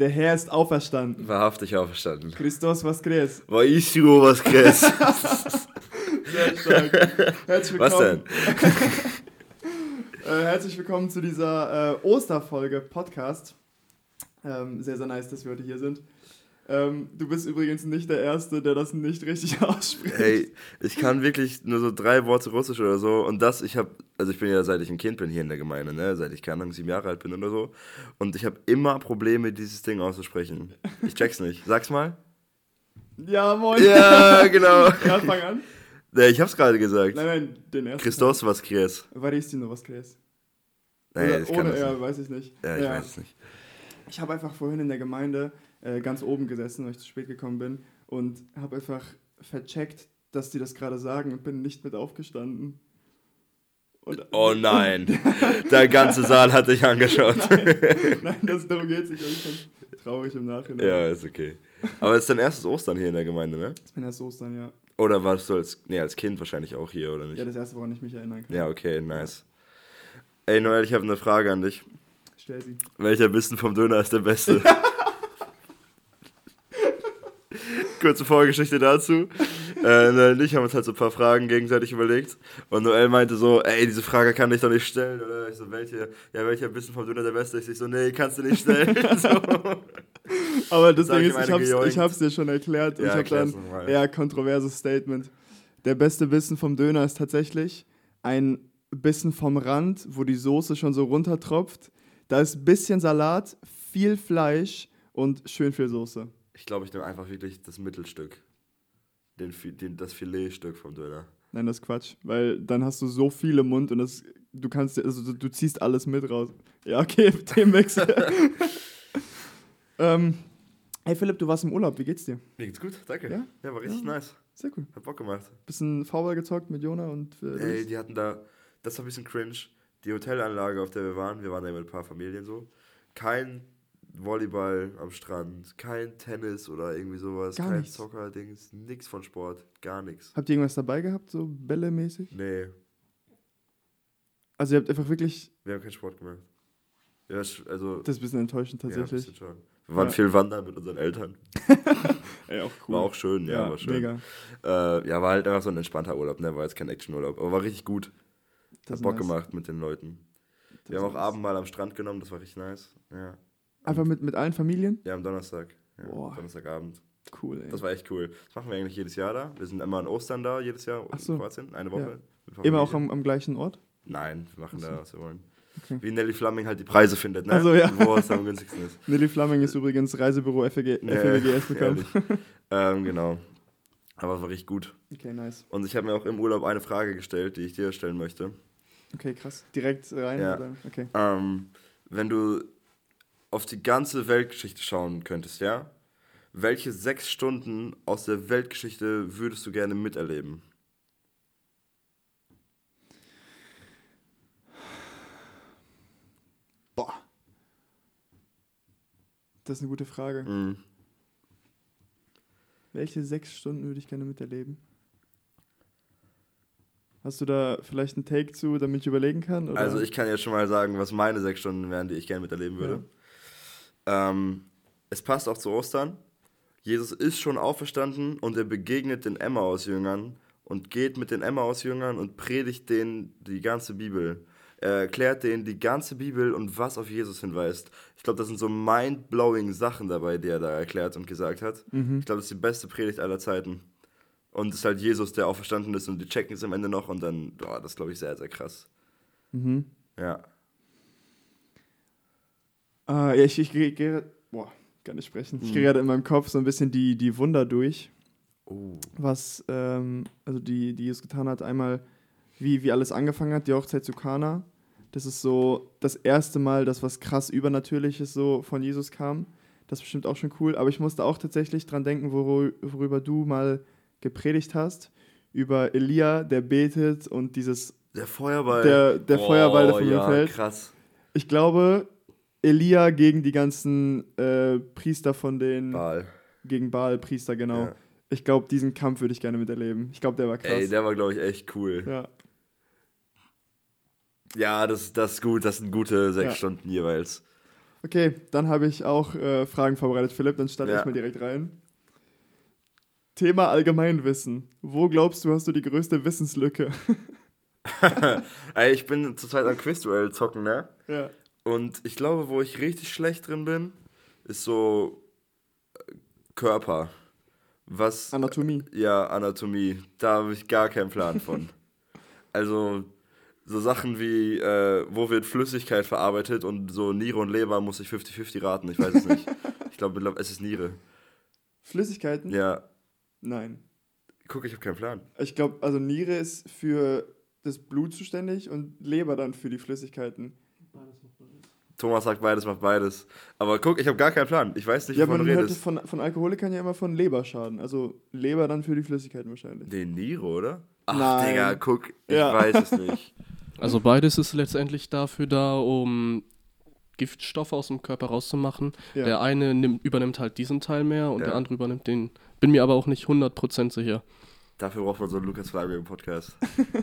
Der Herr ist auferstanden. Wahrhaftig auferstanden. Christos was crees. Vaisio was crees. Sehr stark. Herzlich Was willkommen. denn? Äh, herzlich willkommen zu dieser äh, Osterfolge Podcast. Ähm, sehr, sehr nice, dass wir heute hier sind. Ähm, du bist übrigens nicht der Erste, der das nicht richtig ausspricht. Hey, ich kann wirklich nur so drei Worte Russisch oder so. Und das, ich habe, also ich bin ja seit ich ein Kind bin hier in der Gemeinde, ne? Seit ich keine Ahnung, sieben Jahre alt bin oder so. Und ich habe immer Probleme, dieses Ding auszusprechen. Ich check's nicht. Sag's mal. Ja, moin. Ja, genau. Ja, fang an. Ja, ich hab's gerade gesagt. Nein, nein, den ersten. Christos was crees. Varistino was. Nee, Oder ich kann ohne das nicht. weiß ich nicht. Ja, ich weiß es nicht. Ich habe einfach vorhin in der Gemeinde äh, ganz oben gesessen, weil ich zu spät gekommen bin und habe einfach vercheckt, dass die das gerade sagen und bin nicht mit aufgestanden. Und, Oh nein. Der ganze Saal hat dich angeschaut. Nein, das, darum geht es nicht. Ich bin traurig im Nachhinein. Ja, ist okay. Aber es ist dein erstes Ostern hier in der Gemeinde, ne? Ich bin erst Ostern, ja. Oder warst du als, nee, als Kind wahrscheinlich auch hier, oder nicht? Ja, das erste, woran ich mich erinnern kann. Ja, okay, nice. Ey, Noel, ich habe eine Frage an dich. Stell sie. Welcher Bissen vom Döner ist der beste? Kurze Vorgeschichte dazu. Äh, Noel und ich haben uns halt so ein paar Fragen gegenseitig überlegt. Und Noel meinte so, ey, diese Frage kann ich doch nicht stellen. Oder ich so, welche, ja, welcher Bissen vom Döner der beste ist? Ich so, nee, kannst du nicht stellen. so. Aber das Ding ist, ich hab's, gejoinkt. ich hab's dir schon erklärt. Ja, ich habe dann eher kontroverses Statement. Der beste Bissen vom Döner ist tatsächlich ein Bissen vom Rand, wo die Soße schon so runtertropft. Da ist ein bisschen Salat, viel Fleisch und schön viel Soße. Ich glaube, ich nehme einfach wirklich das Mittelstück. Den, den, das Filetstück vom Döner. Nein, das ist Quatsch, weil dann hast du so viel im Mund und das, du kannst, also du, du ziehst alles mit raus. Ja, okay, Themenwechsel. ähm, hey Philipp, du warst im Urlaub, wie geht's dir? Mir geht's gut, danke. Ja? Ja, war richtig Ja. nice. Sehr cool. Hat Bock gemacht. Bisschen Football gezockt mit Jona und äh, Ey, die hatten da, das war ein bisschen cringe. Die Hotelanlage, auf der wir waren, wir waren da mit ein paar Familien so. Kein Volleyball am Strand, kein Tennis oder irgendwie sowas, Gar kein nichts. Soccer-Dings, nix von Sport, gar nichts. Habt ihr irgendwas dabei gehabt, so Bälle-mäßig? Nee, Also ihr habt einfach wirklich, wir haben keinen Sport gemacht. Ja, also, das ist ein bisschen enttäuschend ja, tatsächlich. bisschen schon. Wir waren Ja. viel wandern mit unseren Eltern. Ey, auch War auch schön, ja, war schön. Mega. Äh, ja, war halt einfach so ein entspannter Urlaub, ne? War jetzt kein Actionurlaub, aber war richtig gut. Das Hat Bock nice. gemacht mit den Leuten. Das Wir haben auch nice. Abend mal am Strand genommen, das war richtig nice. Ja, Einfach mit, mit allen Familien? ja am Donnerstag. Ja, Boah. Donnerstagabend. Cool, ey. Das war echt cool. Das machen wir eigentlich jedes Jahr da. Wir sind immer an Ostern da, jedes Jahr Ach so. in Kroatien, eine Woche. Ja. Immer auch am, am gleichen Ort? Nein, wir machen da, was wir wollen. Okay. Wie Nelly Flamming halt die Preise findet, ne? Ach so, ja. Wo es am günstigsten ist. Nelly Flamming ist übrigens Reisebüro FWG, FWGS bekannt. ähm, genau. Aber war richtig gut. Okay, nice. Und ich habe mir auch im Urlaub eine Frage gestellt, die ich dir stellen möchte. Okay, krass. Direkt rein? Ja. Okay. Ähm, wenn du auf die ganze Weltgeschichte schauen könntest, ja? Welche sechs Stunden aus der Weltgeschichte würdest du gerne miterleben? Boah. Das ist eine gute Frage. Mhm. Welche sechs Stunden würde ich gerne miterleben? Hast du da vielleicht einen Take zu, damit ich überlegen kann? Oder? Also ich kann jetzt schon mal sagen, was meine sechs Stunden wären, die ich gerne miterleben würde. Ähm, es passt auch zu Ostern. Jesus ist schon auferstanden und er begegnet den Emmaus-Jüngern und geht mit den Emmaus-Jüngern und predigt denen die ganze Bibel. Er erklärt denen die ganze Bibel und was auf Jesus hinweist. Ich glaube, das sind so mind-blowing Sachen dabei, die er da erklärt und gesagt hat. Mhm. Ich glaube, das ist die beste Predigt aller Zeiten. Und es ist halt Jesus, der auferstanden ist und die checken es am Ende noch und dann, boah, das glaube ich, sehr, sehr krass. Mhm. Ja. Ah, ja, ich, ich gehe. Geh, boah, kann nicht sprechen. Ich Mhm. gehe gerade in meinem Kopf so ein bisschen die, die Wunder durch, Oh. was, ähm, also die, die Jesus getan hat. Einmal, wie, wie alles angefangen hat, die Hochzeit zu Kana. Das ist so das erste Mal, dass was krass Übernatürliches so von Jesus kam. Das ist bestimmt auch schon cool. Aber ich musste auch tatsächlich dran denken, worü- worüber du mal gepredigt hast. Über Elia, der betet und dieses, Der Feuerball. der, der Feuerball, der von mir ja, fällt. krass. Ich glaube, Elia gegen die ganzen äh, Priester von den. Baal. Gegen Baal-Priester, genau. Ja. Ich glaube, diesen Kampf würde ich gerne miterleben. Ich glaube, der war krass. Ey, der war, glaube ich, echt cool. ja. Ja, das, das ist gut. Das sind gute sechs Ja. Stunden jeweils. Okay, dann habe ich auch äh, Fragen vorbereitet, Philipp. Dann starte Ja. ich mal direkt rein. Thema Allgemeinwissen. Wo glaubst du, hast du die größte Wissenslücke? Ey, ich bin zurzeit am Quizduell zocken, ne? ja. Und ich glaube, wo ich richtig schlecht drin bin, ist so äh, Körper. Was. Anatomie. Ja, Anatomie. Da habe ich gar keinen Plan von. also, so Sachen wie, äh, wo wird Flüssigkeit verarbeitet und so Niere und Leber muss ich 50-50 raten. Ich weiß es nicht. ich glaube, glaub, es ist Niere. Flüssigkeiten? Ja, Nein. guck, ich habe keinen Plan. Ich glaube, also Niere ist für das Blut zuständig und Leber dann für die Flüssigkeiten. Thomas sagt beides, macht beides. Aber guck, ich habe gar keinen Plan. Ich weiß nicht, Ja, wovon man du hört redest. von, von Alkoholikern ja immer von Leberschaden. Also Leber dann für die Flüssigkeiten wahrscheinlich. Nee, Niere, oder? Ach, Nein. Digga, guck, ich Ja. weiß es nicht. Also beides ist letztendlich dafür da, um Giftstoffe aus dem Körper rauszumachen. Ja. Der eine nimmt, übernimmt halt diesen Teil mehr und Ja. der andere übernimmt den. Bin mir aber auch nicht 100% sicher. Dafür braucht man so einen Lukas Flagge im Podcast.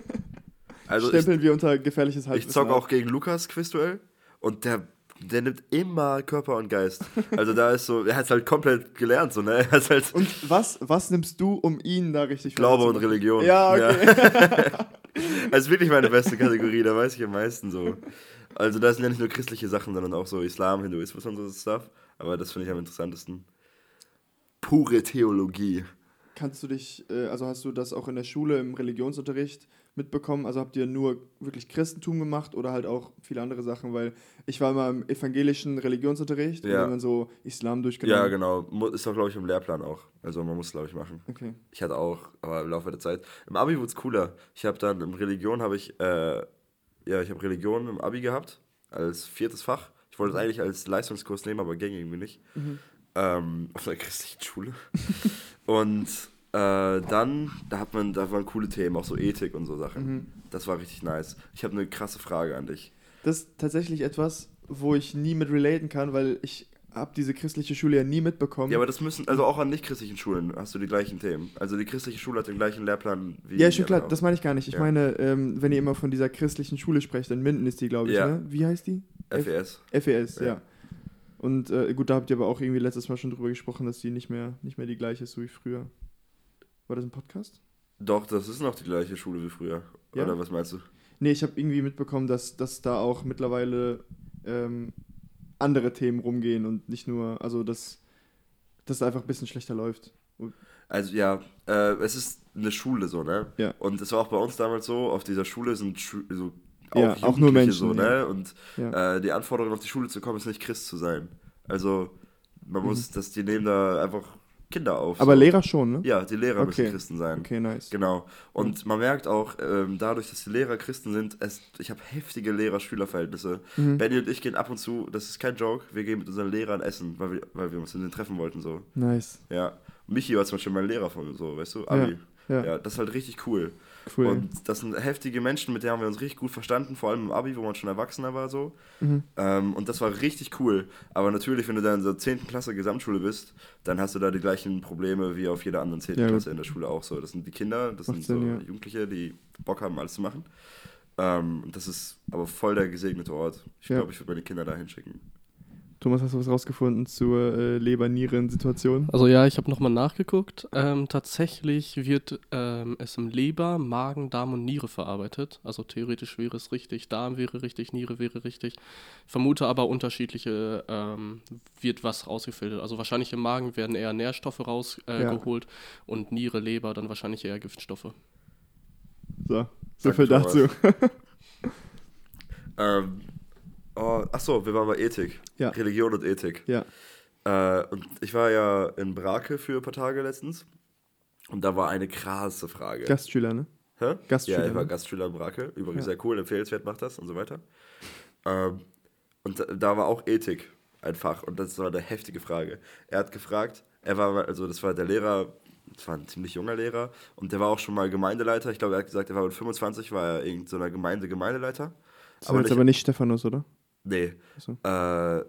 Also ich, Stempeln wir unter gefährliches ich Halbwissen zock ab. auch gegen Lukas Quizduell und der, der nimmt immer Körper und Geist. Also da ist so, er hat halt komplett gelernt, so, ne? Er hat halt Und was, was nimmst du, um ihn da richtig Glaube und? Religion. Ja, okay. Also wirklich meine beste Kategorie, da weiß ich am meisten so. Also da sind ja nicht nur christliche Sachen, sondern auch so Islam, Hinduismus und so Stuff. Aber das finde ich am interessantesten. Pure Theologie. Kannst du dich, äh, also hast du das auch in der Schule im Religionsunterricht mitbekommen? Also habt ihr nur wirklich Christentum gemacht oder halt auch viele andere Sachen? Weil ich war immer im evangelischen Religionsunterricht und Ja. haben dann so Islam durchgenommen. Ja, genau. Ist auch, glaube ich, im Lehrplan auch. Also man muss, glaube ich, machen. Okay. Ich hatte auch, aber im Laufe der Zeit. Im Abi wurde es cooler. Ich habe dann im Religion habe ich, äh, ja, ich habe Religion im Abi gehabt, als viertes Fach. Ich wollte es eigentlich als Leistungskurs nehmen, aber ging irgendwie nicht. Ähm, auf einer christlichen Schule. und äh, dann, da hat man, da waren coole Themen, auch so Ethik und so Sachen. Das war richtig nice. Ich habe eine krasse Frage an dich. Das ist tatsächlich etwas, wo ich nie mit relaten kann, weil ich habe diese christliche Schule ja nie mitbekommen. Ja, aber das müssen, also auch an nicht-christlichen Schulen hast du die gleichen Themen. Also die christliche Schule hat den gleichen Lehrplan wie. Ja, schon klar, das meine ich gar nicht. Ich Ja. meine, ähm, wenn ihr immer von dieser christlichen Schule sprecht, in Minden ist die, glaube ich, Ja. ne? Wie heißt die? FES. FES, ja. Ja. Und äh, gut, da habt ihr aber auch irgendwie letztes Mal schon drüber gesprochen, dass die nicht mehr, nicht mehr die gleiche ist, so wie früher. War das ein Podcast? Doch, das ist noch die gleiche Schule wie früher. Ja? Oder was meinst du? Nee, ich habe irgendwie mitbekommen, dass, dass da auch mittlerweile ähm, andere Themen rumgehen und nicht nur, also dass das einfach ein bisschen schlechter läuft. Also ja, äh, es ist eine Schule so, ne? Ja. Und es war auch bei uns damals so, auf dieser Schule sind Schu so auch, Ja, auch nur Menschen, so, ne? ja. Und Ja. äh, die Anforderung auf die Schule zu kommen ist nicht Christ zu sein. Also man Mhm. muss, dass die nehmen da einfach Kinder auf. aber so. Lehrer schon, ne? Ja, die Lehrer müssen Okay. Christen sein. Okay, nice. Genau. Und man merkt auch, ähm, dadurch, dass die Lehrer Christen sind, es, ich habe heftige Lehrer-Schüler-Verhältnisse. Mhm. Benny und ich gehen ab und zu, das ist kein Joke, wir gehen mit unseren Lehrern essen, weil wir, weil wir uns mit denen treffen wollten. so. Nice. Ja. Michi war zum Beispiel mein Lehrer von so, weißt du, Abi. Ja, Ja, das ist halt richtig cool. Cool. Und das sind heftige Menschen, mit denen haben wir uns richtig gut verstanden, vor allem im Abi, wo man schon erwachsener war so. Mhm. Ähm, und das war richtig cool. Aber natürlich, wenn du da in der 10. Klasse Gesamtschule bist, dann hast du da die gleichen Probleme wie auf jeder anderen 10. Ja. Klasse in der Schule auch so. Das sind die Kinder, das sind so Sinn, ja. Jugendliche, die Bock haben, alles zu machen. Ähm, das ist aber voll der gesegnete Ort. Ich Ja. glaube, ich würde meine Kinder da hinschicken. Thomas, hast du was rausgefunden zur äh, Leber-Nieren-Situation? Also ja, ich habe nochmal nachgeguckt. Ähm, tatsächlich wird ähm, es im Leber, Magen, Darm und Niere verarbeitet. Also theoretisch wäre es richtig, Darm wäre richtig, Niere wäre richtig. Vermute aber unterschiedliche ähm, wird was rausgefiltert. Also wahrscheinlich im Magen werden eher Nährstoffe rausgeholt äh, Ja. und Niere, Leber dann wahrscheinlich eher Giftstoffe. So, so Sag viel dazu. Ähm, achso, wir waren bei Ethik. Ja. Religion und Ethik. ja. Äh, und ich war ja in Brake für ein paar Tage letztens. Und da war eine krasse Frage. Gastschüler, ne? Hä? Gastschüler, Ja, ich war ne? Gastschüler in Brake. Übrigens Ja. sehr cool, empfehlenswert, macht das und so weiter. Ähm, und da, da war auch Ethik ein Fach. Und das war eine heftige Frage. Er hat gefragt, er war, also das war der Lehrer, das war ein ziemlich junger Lehrer. Und der war auch schon mal Gemeindeleiter. Ich glaube, er hat gesagt, er war mit 25, war er irgendeiner so einer Gemeinde Gemeindeleiter. Das war jetzt aber nicht Stephanus, oder? Nee. So. Äh,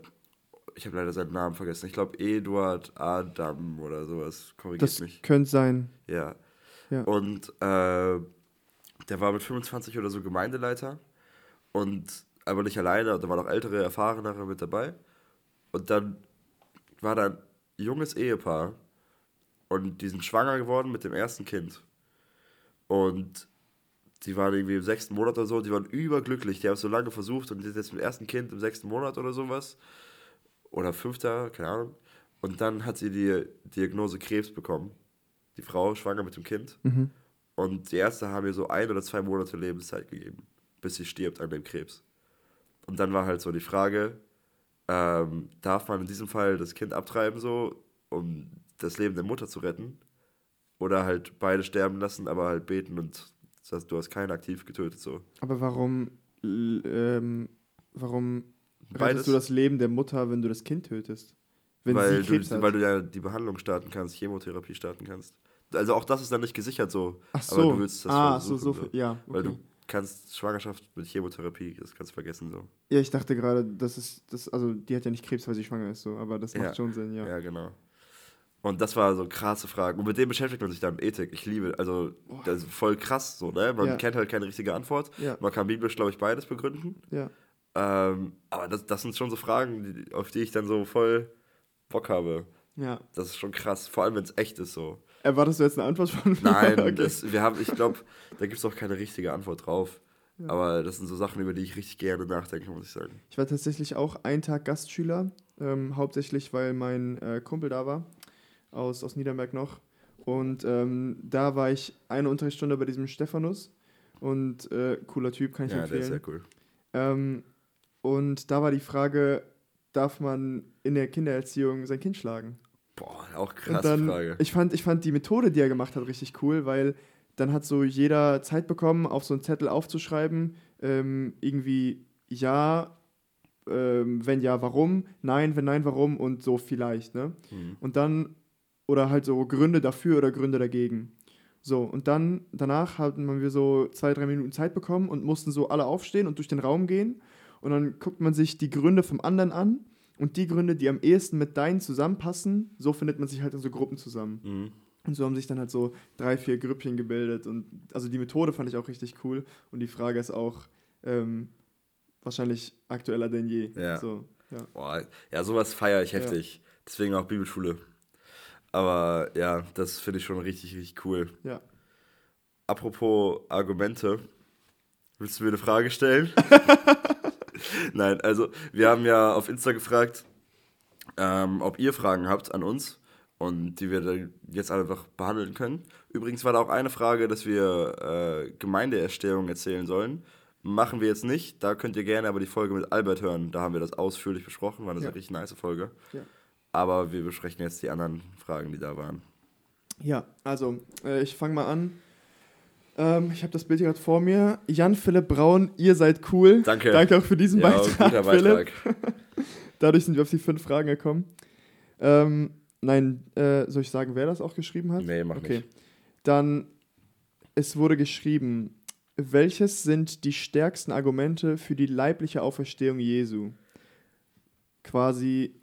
ich habe leider seinen Namen vergessen. Ich glaube, Eduard Adam oder sowas. Korrigiert Das mich. könnte sein. Ja. Ja. Und äh, der war mit 25 oder so Gemeindeleiter. Und aber nicht alleine, da waren auch ältere, erfahrenere mit dabei. Und dann war da ein junges Ehepaar und die sind schwanger geworden mit dem ersten Kind. Und die waren irgendwie im sechsten Monat oder so, die waren überglücklich. Die haben es so lange versucht und die sind jetzt mit dem ersten Kind im sechsten Monat oder sowas. Oder fünfter, keine Ahnung. Und dann hat sie die Diagnose Krebs bekommen. Die Frau schwanger mit dem Kind. Mhm. Und die Ärzte haben ihr so ein oder zwei Monate Lebenszeit gegeben, bis sie stirbt an dem Krebs. Und dann war halt so die Frage, ähm, darf man in diesem Fall das Kind abtreiben, so, um das Leben der Mutter zu retten? Oder halt beide sterben lassen, aber halt beten und das heißt, du hast keinen aktiv getötet, so. Aber warum, ähm, warum Beides. rettest du das Leben der Mutter, wenn du das Kind tötest? Wenn weil, sie Krebs du, hat? weil du ja die Behandlung starten kannst, Chemotherapie starten kannst. Also auch das ist dann nicht gesichert so. Ach aber so. du willst das ah, so, versuchen, so, ja. Weil okay. du kannst Schwangerschaft mit Chemotherapie, das kannst du vergessen so. Ja, ich dachte gerade, das ist, das, also die hat ja nicht Krebs, weil sie schwanger ist, so, aber das macht Ja. schon Sinn, ja. Ja, genau. Und das war so krasse Fragen. Und mit dem beschäftigt man sich dann, Ethik. Ich liebe, also das ist voll krass so, ne? Man Ja. kennt halt keine richtige Antwort. Ja. Man kann biblisch, glaube ich, beides begründen. Ja. Ähm, aber das, das sind schon so Fragen, die, auf die ich dann so voll Bock habe. ja. Das ist schon krass, vor allem wenn es echt ist so. Erwartest du jetzt eine Antwort von mir? Nein, okay. das, wir haben, ich glaube, da gibt es auch keine richtige Antwort drauf. Aber das sind so Sachen, über die ich richtig gerne nachdenke, muss ich sagen. Ich war tatsächlich auch einen Tag Gastschüler, ähm, hauptsächlich weil mein äh, Kumpel da war, aus, aus Niederberg noch. Und ähm, da war ich eine Unterrichtsstunde bei diesem Stephanus. Und äh, cooler Typ, kann ich Ja, der ist empfehlen. sehr cool. Ähm, und da war die Frage, darf man in der Kindererziehung sein Kind schlagen? Boah, auch Und krasse dann, Frage. Ich fand, ich fand die Methode, die er gemacht hat, richtig cool, weil dann hat so jeder Zeit bekommen, auf so einen Zettel aufzuschreiben, ähm, irgendwie ja, ähm, wenn ja, warum, nein, wenn nein, warum und so vielleicht, ne? Mhm. Und dann, oder halt so Gründe dafür oder Gründe dagegen. So, und dann, danach hatten wir so zwei, drei Minuten Zeit bekommen und mussten so alle aufstehen und durch den Raum gehen. Und dann guckt man sich die Gründe vom anderen an und die Gründe, die am ehesten mit deinen zusammenpassen, so findet man sich halt in so Gruppen zusammen. Mhm. Und so haben sich dann halt so drei, vier Grüppchen gebildet. Und also die Methode fand ich auch richtig cool. Und die Frage ist auch ähm, wahrscheinlich aktueller denn je. Ja. So, ja. Boah, ja, sowas feiere ich Ja. heftig. Deswegen auch Bibelschule. Aber ja, das finde ich schon richtig, richtig cool. ja. Apropos Argumente, willst du mir eine Frage stellen? Nein, also wir haben ja auf Insta gefragt, ähm, ob ihr Fragen habt an uns und die wir dann jetzt einfach behandeln können. Übrigens war da auch eine Frage, dass wir äh, Gemeindeerstehung erzählen sollen. Machen wir jetzt nicht, da könnt ihr gerne aber die Folge mit Albert hören. Da haben wir das ausführlich besprochen, war eine Ja. richtig nice Folge. Ja. Aber wir besprechen jetzt die anderen Fragen, die da waren. Ja, also äh, ich fange mal an. Ähm, ich habe das Bild hier gerade vor mir. Jan Philipp Braun, ihr seid cool. Danke. Danke auch für diesen Ja, Beitrag, guter Philipp. Beitrag. Dadurch sind wir auf die fünf Fragen gekommen. Ähm, nein, äh, soll ich sagen, wer das auch geschrieben hat? Nee, mach Okay. nicht. Dann, es wurde geschrieben, welches sind die stärksten Argumente für die leibliche Auferstehung Jesu? Quasi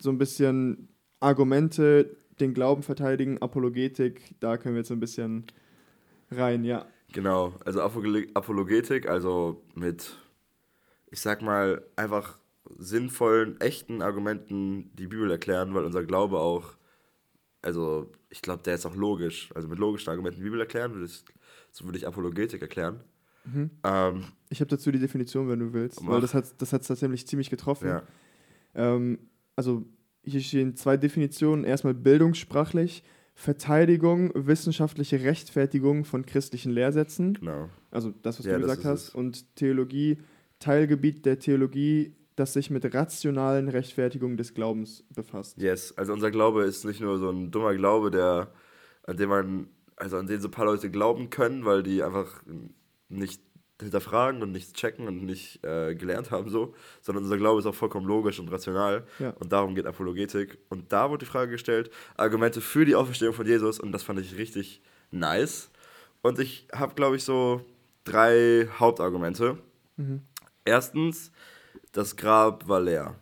so ein bisschen Argumente, den Glauben verteidigen, Apologetik, da können wir jetzt so ein bisschen rein, ja. Genau, also Apolog- Apologetik, also mit, ich sag mal, einfach sinnvollen, echten Argumenten die Bibel erklären, weil unser Glaube auch, also ich glaube, der ist auch logisch. Also mit logischen Argumenten die Bibel erklären, würde ich, so würde ich Apologetik erklären. Mhm. Ähm, Ich habe dazu die Definition, wenn du willst, weil das hat das hat's tatsächlich ziemlich getroffen. ja, Ähm, also hier stehen zwei Definitionen. Erstmal bildungssprachlich, Verteidigung, wissenschaftliche Rechtfertigung von christlichen Lehrsätzen. genau. Also das, was Ja, du gesagt hast. es. Und Theologie, Teilgebiet der Theologie, das sich mit rationalen Rechtfertigungen des Glaubens befasst. Yes, also unser Glaube ist nicht nur so ein dummer Glaube, der, an den man, also an den so ein paar Leute glauben können, weil die einfach nicht hinterfragen und nichts checken und nicht äh, gelernt haben so, sondern unser Glaube ist auch vollkommen logisch und rational Ja. und darum geht Apologetik. Und da wurde die Frage gestellt, Argumente für die Auferstehung von Jesus und das fand ich richtig nice. Und ich habe, glaube ich, so drei Hauptargumente. Mhm. Erstens, das Grab war leer.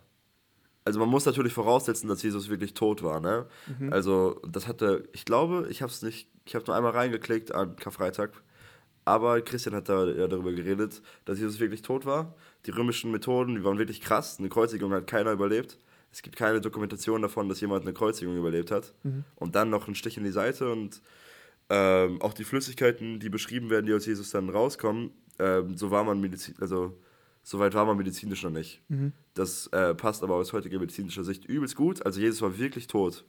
Also man muss natürlich voraussetzen, dass Jesus wirklich tot war, ne? Mhm. Also das hatte, ich glaube, ich habe es nicht, ich habe nur einmal reingeklickt an Karfreitag, aber Christian hat da ja darüber geredet, dass Jesus wirklich tot war. Die römischen Methoden, die waren wirklich krass. Eine Kreuzigung hat keiner überlebt. Es gibt keine Dokumentation davon, dass jemand eine Kreuzigung überlebt hat. Mhm. Und dann noch ein Stich in die Seite und ähm, auch die Flüssigkeiten, die beschrieben werden, die aus Jesus dann rauskommen, ähm, so war man Medizin, also so weit war man medizinisch noch nicht. Mhm. Das äh, passt aber aus heutiger medizinischer Sicht übelst gut. Also Jesus war wirklich tot.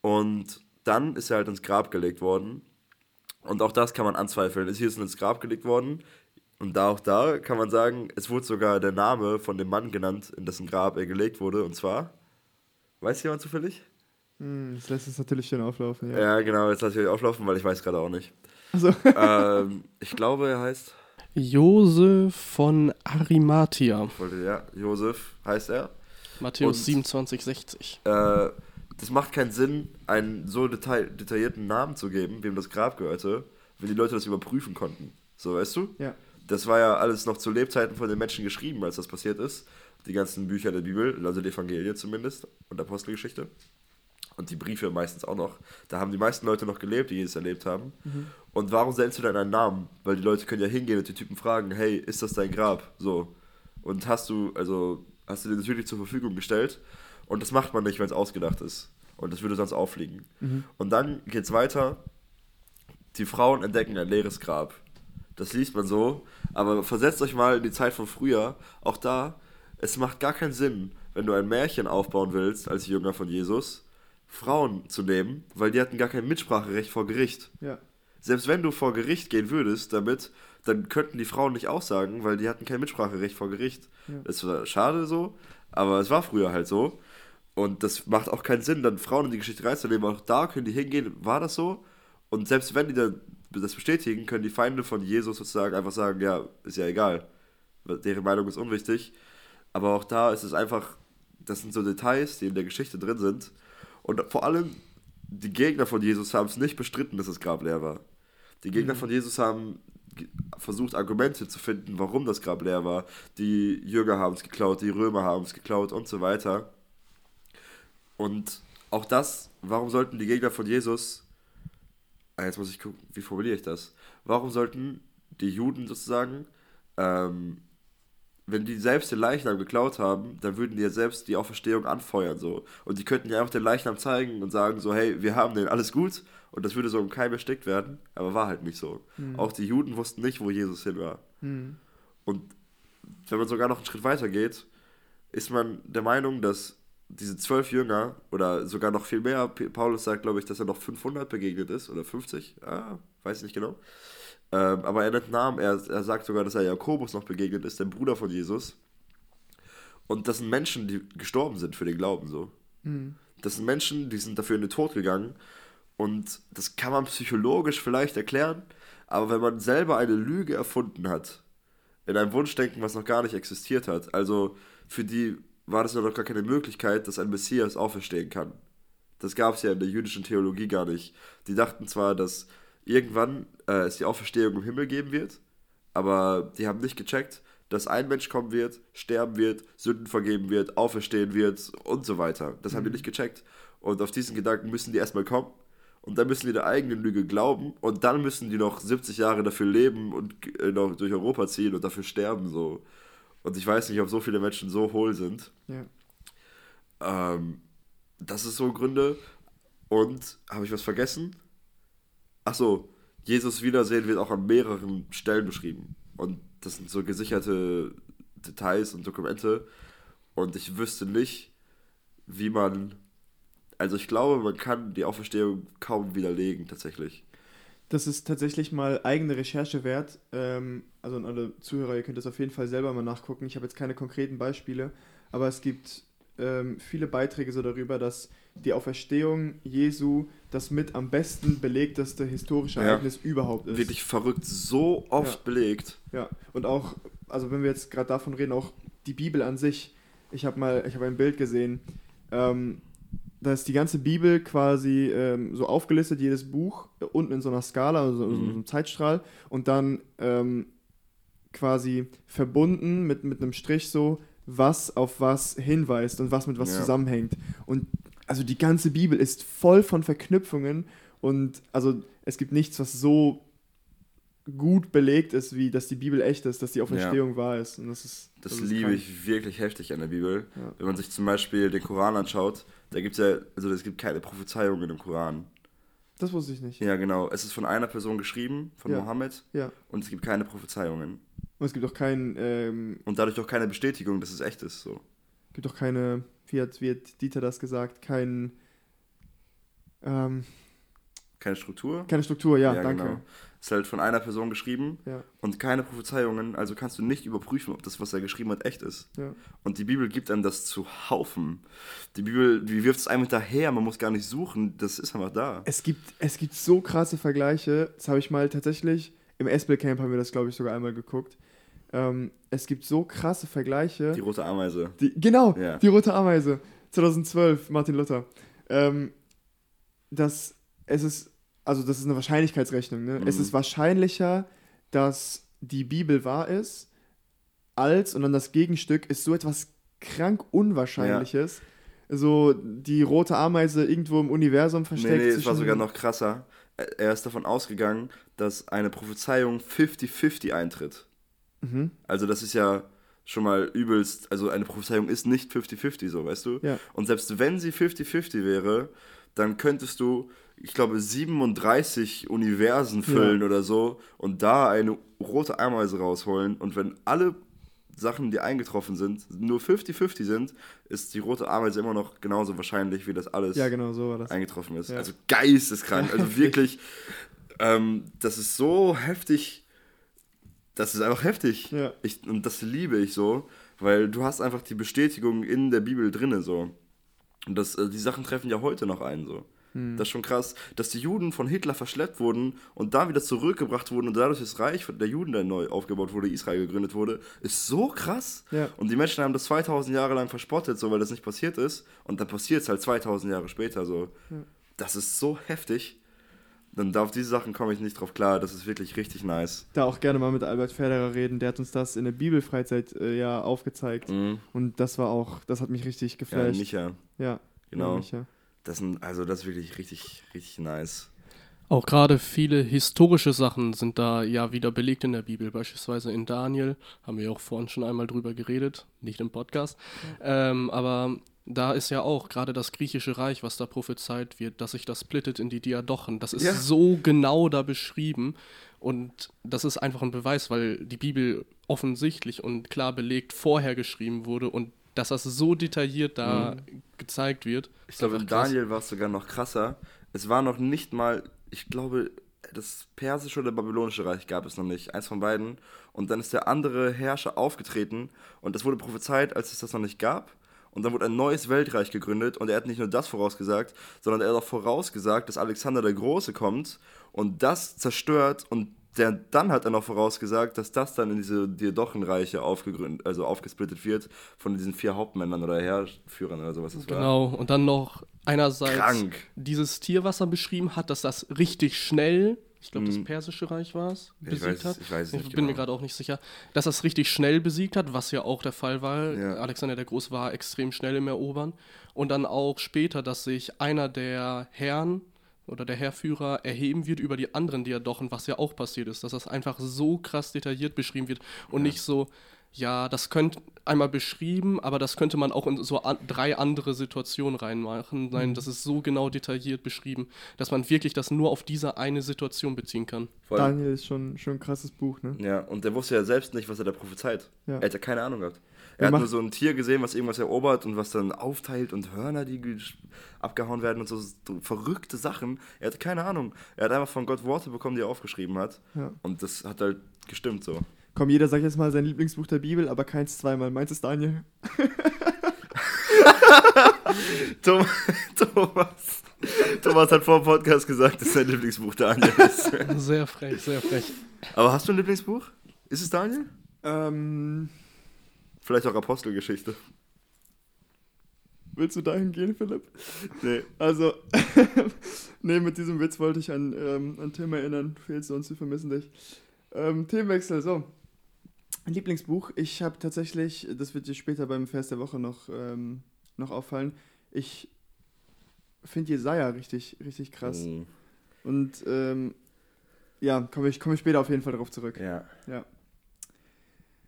Und dann ist er halt ins Grab gelegt worden. Und auch das kann man anzweifeln. Ist Jesus ins Grab gelegt worden? Und da auch da kann man sagen, es wurde sogar der Name von dem Mann genannt, in dessen Grab er gelegt wurde. Und zwar, weiß jemand zufällig? Hm, das lässt es natürlich schön auflaufen, ja. Ja, genau, jetzt lasse ich auflaufen, weil ich weiß gerade auch nicht. Also, ähm, ich glaube, er heißt, Josef von Arimathea. wollte, ja, Josef heißt er. Matthäus Und- 27, 60. Äh, das macht keinen Sinn, einen so detail detaillierten Namen zu geben, wem das Grab gehörte, wenn die Leute das überprüfen konnten. So, weißt du? ja. Das war ja alles noch zu Lebzeiten von den Menschen geschrieben, als das passiert ist. Die ganzen Bücher der Bibel, also die Evangelien zumindest und Apostelgeschichte. Und die Briefe meistens auch noch. Da haben die meisten Leute noch gelebt, die Jesus erlebt haben. Und warum sendest du dann einen Namen? Weil die Leute können ja hingehen und die Typen fragen, hey, ist das dein Grab? So. Und hast du, also, hast du den natürlich zur Verfügung gestellt. Und das macht man nicht, wenn es ausgedacht ist. Und das würde sonst auffliegen. Und dann geht's weiter. Die Frauen entdecken ein leeres Grab. Das liest man so. Aber versetzt euch mal in die Zeit von früher. Auch da, es macht gar keinen Sinn, wenn du ein Märchen aufbauen willst, als Jünger von Jesus, Frauen zu nehmen, weil die hatten gar kein Mitspracherecht vor Gericht. Ja. Selbst wenn du vor Gericht gehen würdest damit, dann könnten die Frauen nicht aussagen, weil die hatten kein Mitspracherecht vor Gericht. Ja. Das war schade so, aber es war früher halt so. Und das macht auch keinen Sinn, dann Frauen in die Geschichte reinzunehmen. Auch da können die hingehen, war das so? Und selbst wenn die dann das bestätigen, können die Feinde von Jesus sozusagen einfach sagen, ja, ist ja egal. Deren Meinung ist unwichtig. Aber auch da ist es einfach, das sind so Details, die in der Geschichte drin sind. Und vor allem, die Gegner von Jesus haben es nicht bestritten, dass das Grab leer war. Die Gegner von Jesus haben versucht, Argumente zu finden, warum das Grab leer war. Die Jünger haben es geklaut, die Römer haben es geklaut und so weiter. Und auch das, warum sollten die Gegner von Jesus, ah, jetzt muss ich gucken, wie formuliere ich das? Warum sollten die Juden sozusagen, ähm, wenn die selbst den Leichnam geklaut haben, dann würden die ja selbst die Auferstehung anfeuern so. Und die könnten ja einfach den Leichnam zeigen und sagen so, hey, wir haben den, alles gut. Und das würde so im Keim erstickt werden, aber war halt nicht so. Auch die Juden wussten nicht, wo Jesus hin war. Hm. Und wenn man sogar noch einen Schritt weiter geht, ist man der Meinung, dass diese zwölf Jünger oder sogar noch viel mehr, Paulus sagt, glaube ich, dass er noch 500 begegnet ist oder 50, ah, weiß nicht genau. Ähm, aber er nennt Namen, er, er sagt sogar, dass er Jakobus noch begegnet ist, dem Bruder von Jesus. Und das sind Menschen, die gestorben sind für den Glauben so. Hm. Das sind Menschen, die sind dafür in den Tod gegangen. Und das kann man psychologisch vielleicht erklären, aber wenn man selber eine Lüge erfunden hat, in einem Wunschdenken, was noch gar nicht existiert hat, also für die war das ja noch gar keine Möglichkeit, dass ein Messias auferstehen kann. Das gab es ja in der jüdischen Theologie gar nicht. Die dachten zwar, dass irgendwann äh, es die Auferstehung im Himmel geben wird, aber die haben nicht gecheckt, dass ein Mensch kommen wird, sterben wird, Sünden vergeben wird, auferstehen wird und so weiter. Das haben die nicht gecheckt. Und auf diesen Gedanken müssen die erstmal kommen. Und dann müssen die der eigenen Lüge glauben. Und dann müssen die noch 70 Jahre dafür leben und äh, noch durch Europa ziehen und dafür sterben. So. Und ich weiß nicht, ob so viele Menschen so hohl sind. Ja. Ähm, das ist so Gründe. Und habe ich was vergessen? Ach so, Jesus Wiedersehen wird auch an mehreren Stellen beschrieben. Und das sind so gesicherte Details und Dokumente. Und ich wüsste nicht, wie man. Also ich glaube, man kann die Auferstehung kaum widerlegen, tatsächlich. Das ist tatsächlich mal eigene Recherche wert. Ähm, also an alle Zuhörer, ihr könnt das auf jeden Fall selber mal nachgucken. Ich habe jetzt keine konkreten Beispiele, aber es gibt ähm, viele Beiträge so darüber, dass die Auferstehung Jesu das mit am besten belegteste historische Ja. Ereignis überhaupt ist. Wirklich verrückt, so oft Ja. belegt. Ja, und auch, also wenn wir jetzt gerade davon reden, auch die Bibel an sich. Ich habe mal, ich habe ein Bild gesehen, ähm, da ist die ganze Bibel quasi ähm, so aufgelistet, jedes Buch, äh, unten in so einer Skala, also so Mhm. so einem Zeitstrahl, und dann ähm, quasi verbunden mit, mit einem Strich so, was auf was hinweist und was mit was Ja. zusammenhängt. Und also die ganze Bibel ist voll von Verknüpfungen und also es gibt nichts, was so gut belegt ist, wie dass die Bibel echt ist, dass die Ja. Auferstehung wahr ist. Und das ist Das, ist liebe krank. ich wirklich heftig an der Bibel. Ja. Wenn man sich zum Beispiel den Koran anschaut, da gibt es ja, also es gibt keine Prophezeiungen im Koran. Das wusste ich nicht. Ja, genau. Es ist von einer Person geschrieben, von Ja. Mohammed, Ja. und es gibt keine Prophezeiungen. Und es gibt auch kein, ähm, Und dadurch auch keine Bestätigung, dass es echt ist. So. gibt auch keine, wie hat, wie hat Dieter das gesagt, kein, ähm, Keine Struktur. keine Struktur, ja, danke. genau. Ist halt von einer Person geschrieben Ja, und keine Prophezeiungen, also kannst du nicht überprüfen, ob das, was er geschrieben hat, echt ist. ja. Und die Bibel gibt einem das zu Haufen. Die Bibel, die wirft es einem hinterher, man muss gar nicht suchen, das ist einfach da. Es gibt, es gibt so krasse Vergleiche. Das habe ich mal tatsächlich, im Espel Camp haben wir das, glaube ich, sogar einmal geguckt. Ähm, es gibt so krasse Vergleiche. Die rote Ameise. Die, genau, Ja. die rote Ameise. 2012, Martin Luther. Ähm, dass es ist, also das ist eine Wahrscheinlichkeitsrechnung. Ne? Es Mhm. ist wahrscheinlicher, dass die Bibel wahr ist, als, und dann das Gegenstück ist so etwas krank Unwahrscheinliches. So die rote Ameise irgendwo im Universum versteckt. Nee, nee, es war sogar noch krasser. Er er ist davon ausgegangen, dass eine Prophezeiung 50-50 eintritt. Mhm. Also das ist ja schon mal übelst, also eine Prophezeiung ist nicht 50-50 so, weißt du? Ja. Und selbst wenn sie 50-50 wäre, dann könntest du, ich glaube, 37 Universen füllen oder so und da eine rote Ameise rausholen. Und wenn alle Sachen, die eingetroffen sind, nur 50-50 sind, ist die rote Ameise immer noch genauso wahrscheinlich, wie das alles Ja, genau, so das. eingetroffen ist. Ja. Also geisteskrank. Also wirklich, ähm, das ist so heftig. Das ist einfach heftig. Ja. Ich, und das liebe ich so, weil du hast einfach die Bestätigung in der Bibel drinne so. Und das, äh, die Sachen treffen ja heute noch ein so. Hm. Das ist schon krass, dass die Juden von Hitler verschleppt wurden und da wieder zurückgebracht wurden und dadurch das Reich der Juden dann neu aufgebaut wurde, Israel gegründet wurde, ist so krass. Ja. Und die Menschen haben das 2000 Jahre lang verspottet, so weil das nicht passiert ist. Und dann passiert es halt 2000 Jahre später so. Das ist so heftig. Dann auf diese Sachen komme ich nicht drauf klar. Das ist wirklich richtig nice. Da auch gerne mal mit Albert Förderer reden. Der hat uns das in der Bibelfreizeit äh, ja aufgezeigt. Mhm. Und das war auch, das hat mich richtig Ja, geflasht. Micha. Ja, Genau. ja, Micha. Das sind, also das ist wirklich richtig, richtig nice. Auch gerade viele historische Sachen sind da ja wieder belegt in der Bibel. Beispielsweise in Daniel, haben wir ja auch vorhin schon einmal drüber geredet, nicht im Podcast. Ähm, aber da ist ja auch gerade das griechische Reich, was da prophezeit wird, dass sich das splittet in die Diadochen. Das ist Ja. so genau da beschrieben. Und das ist einfach ein Beweis, weil die Bibel offensichtlich und klar belegt vorher geschrieben wurde und dass das so detailliert da gezeigt wird. Ich glaube, in. Daniel war es sogar noch krasser. Es war noch nicht mal, ich glaube, das persische oder babylonische Reich gab es noch nicht. Eins von beiden. Und dann ist der andere Herrscher aufgetreten und das wurde prophezeit, als es das noch nicht gab. Und dann wurde ein neues Weltreich gegründet und er hat nicht nur das vorausgesagt, sondern er hat auch vorausgesagt, dass Alexander der Große kommt und das zerstört und der, dann hat er noch vorausgesagt, dass das dann in diese Diadochenreiche aufgegründet, also aufgesplittet wird von diesen vier Hauptmännern oder Heerführern oder sowas. Das war. Genau, und dann noch einerseits Krank. dieses Tier, was er beschrieben hat, dass das richtig schnell, ich glaube, das Mhm. persische Reich war es, Ich besiegt weiß- hat. ich weiß nicht bin mir genau. gerade auch nicht sicher. Dass das richtig schnell besiegt hat, was ja auch der Fall war. Ja. Alexander der Große war extrem schnell im Erobern. Und dann auch später, dass sich einer der Herren oder der Heerführer erheben wird über die anderen Diadochen, was ja auch passiert ist, dass das einfach so krass detailliert beschrieben wird und nicht so, ja, das könnte einmal beschrieben, aber das könnte man auch in so an, drei andere Situationen reinmachen. Nein, Mhm. das ist so genau detailliert beschrieben, dass man wirklich das nur auf diese eine Situation beziehen kann. Daniel ist schon, schon ein krasses Buch, ne? Ja, und der wusste ja selbst nicht, was er da prophezeit. Ja. Er hat ja keine Ahnung gehabt. Er hat nur so ein Tier gesehen, was irgendwas erobert und was dann aufteilt und Hörner, die ge- abgehauen werden und so, so verrückte Sachen. Er hatte keine Ahnung. Er hat einfach von Gott Worte bekommen, die er aufgeschrieben hat. Ja. Und das hat halt gestimmt so. Komm, jeder sagt jetzt mal sein Lieblingsbuch der Bibel, aber keins zweimal. Meins ist Daniel. Tom, Thomas, Thomas hat vor dem Podcast gesagt, dass sein Lieblingsbuch Daniel ist. Sehr frech, sehr frech. Aber hast du ein Lieblingsbuch? Ist es Daniel? Ähm, Vielleicht auch Apostelgeschichte. willst du dahin gehen, Philipp? Nee. Also, nee, mit diesem Witz wollte ich an, ähm, an Tim erinnern. Fehlst du uns, wir vermissen dich. Ähm, Themenwechsel, so. Lieblingsbuch. Ich habe tatsächlich, das wird dir später beim Fest der Woche noch, ähm, noch auffallen, ich finde Jesaja richtig, richtig krass. Mhm. Und ähm, Ja, komme ich, komm ich später auf jeden Fall darauf zurück. Ja. Ja.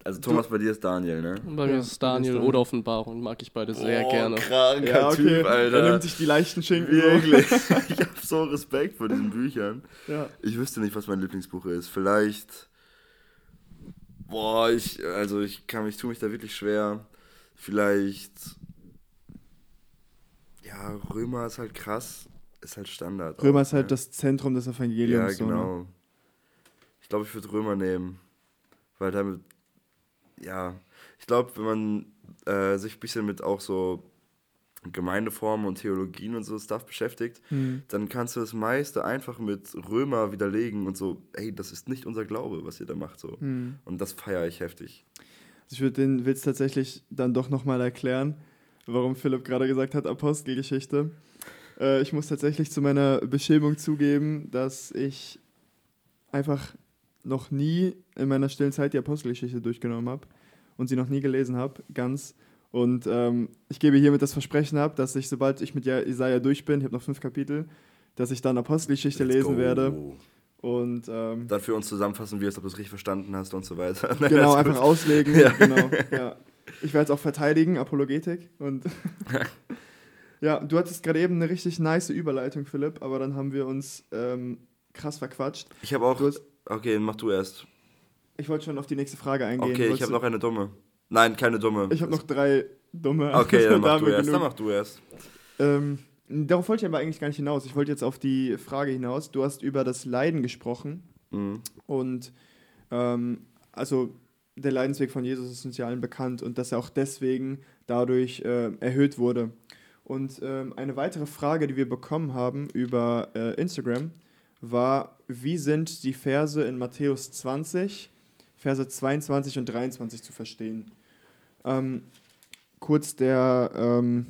Also Thomas, bei dir ist Daniel, ne? Bei mir Ja, ist Daniel oder Offenbarung, mag ich beide sehr oh, gerne. kranker Ja, okay. Typ, Er Alter. nimmt sich die leichten Schinken. Wirklich. ich hab so Respekt vor diesen Büchern. Ja. Ich wüsste nicht, was mein Lieblingsbuch ist. Vielleicht. Boah, ich. Also ich kann mich, tue mich da wirklich schwer. Vielleicht. Ja, Römer ist halt krass. Ist halt Standard. Römer auch, ist halt ne? das Zentrum des Ja, Evangeliums. So, ne? genau. Ich glaube, ich würde Römer nehmen. Weil damit. Ja. Ich glaube, wenn man äh, sich ein bisschen mit auch so Gemeindeformen und Theologien und so Stuff beschäftigt, Hm. dann kannst du das meiste einfach mit Römer widerlegen und so, ey, das ist nicht unser Glaube, was ihr da macht. So. Hm. Und das feiere ich heftig. Also ich würde den Witz tatsächlich dann doch nochmal erklären, warum Philipp gerade gesagt hat, Apostelgeschichte. Äh, ich muss tatsächlich zu meiner Beschämung zugeben, dass ich einfach noch nie in meiner stillen Zeit die Apostelgeschichte durchgenommen habe und sie noch nie gelesen habe, ganz. Und ähm, ich gebe hiermit das Versprechen ab, dass ich, sobald ich mit Jesaja durch bin, ich habe noch fünf Kapitel, dass ich dann Apostelgeschichte Let's lesen go. werde. Und ähm, Dann für uns zusammenfassen wirst, ob du es richtig verstanden hast und so weiter. genau, einfach gut. auslegen. Ja. Genau, ja. Ich werde es auch verteidigen, Apologetik. Und ja, du hattest gerade eben eine richtig nice Überleitung, Philipp, aber dann haben wir uns ähm, krass verquatscht. Ich habe auch. Du hast- Okay, mach du erst. Ich wollte schon auf die nächste Frage eingehen. Okay, ich habe noch eine dumme. Nein, keine dumme. Ich habe noch drei dumme. Okay, dann Da mach du erst. Dann mach du erst. Ähm, darauf wollte ich aber eigentlich gar nicht hinaus. Ich wollte jetzt auf die Frage hinaus. Du hast über das Leiden gesprochen. Mhm. Und ähm, also der Leidensweg von Jesus ist uns ja allen bekannt und dass er auch deswegen dadurch äh, erhöht wurde. Und ähm, eine weitere Frage, die wir bekommen haben über äh, Instagram, war, wie sind die Verse in Matthäus 20, Verse 22 und 23 zu verstehen? Ähm, kurz der, ähm,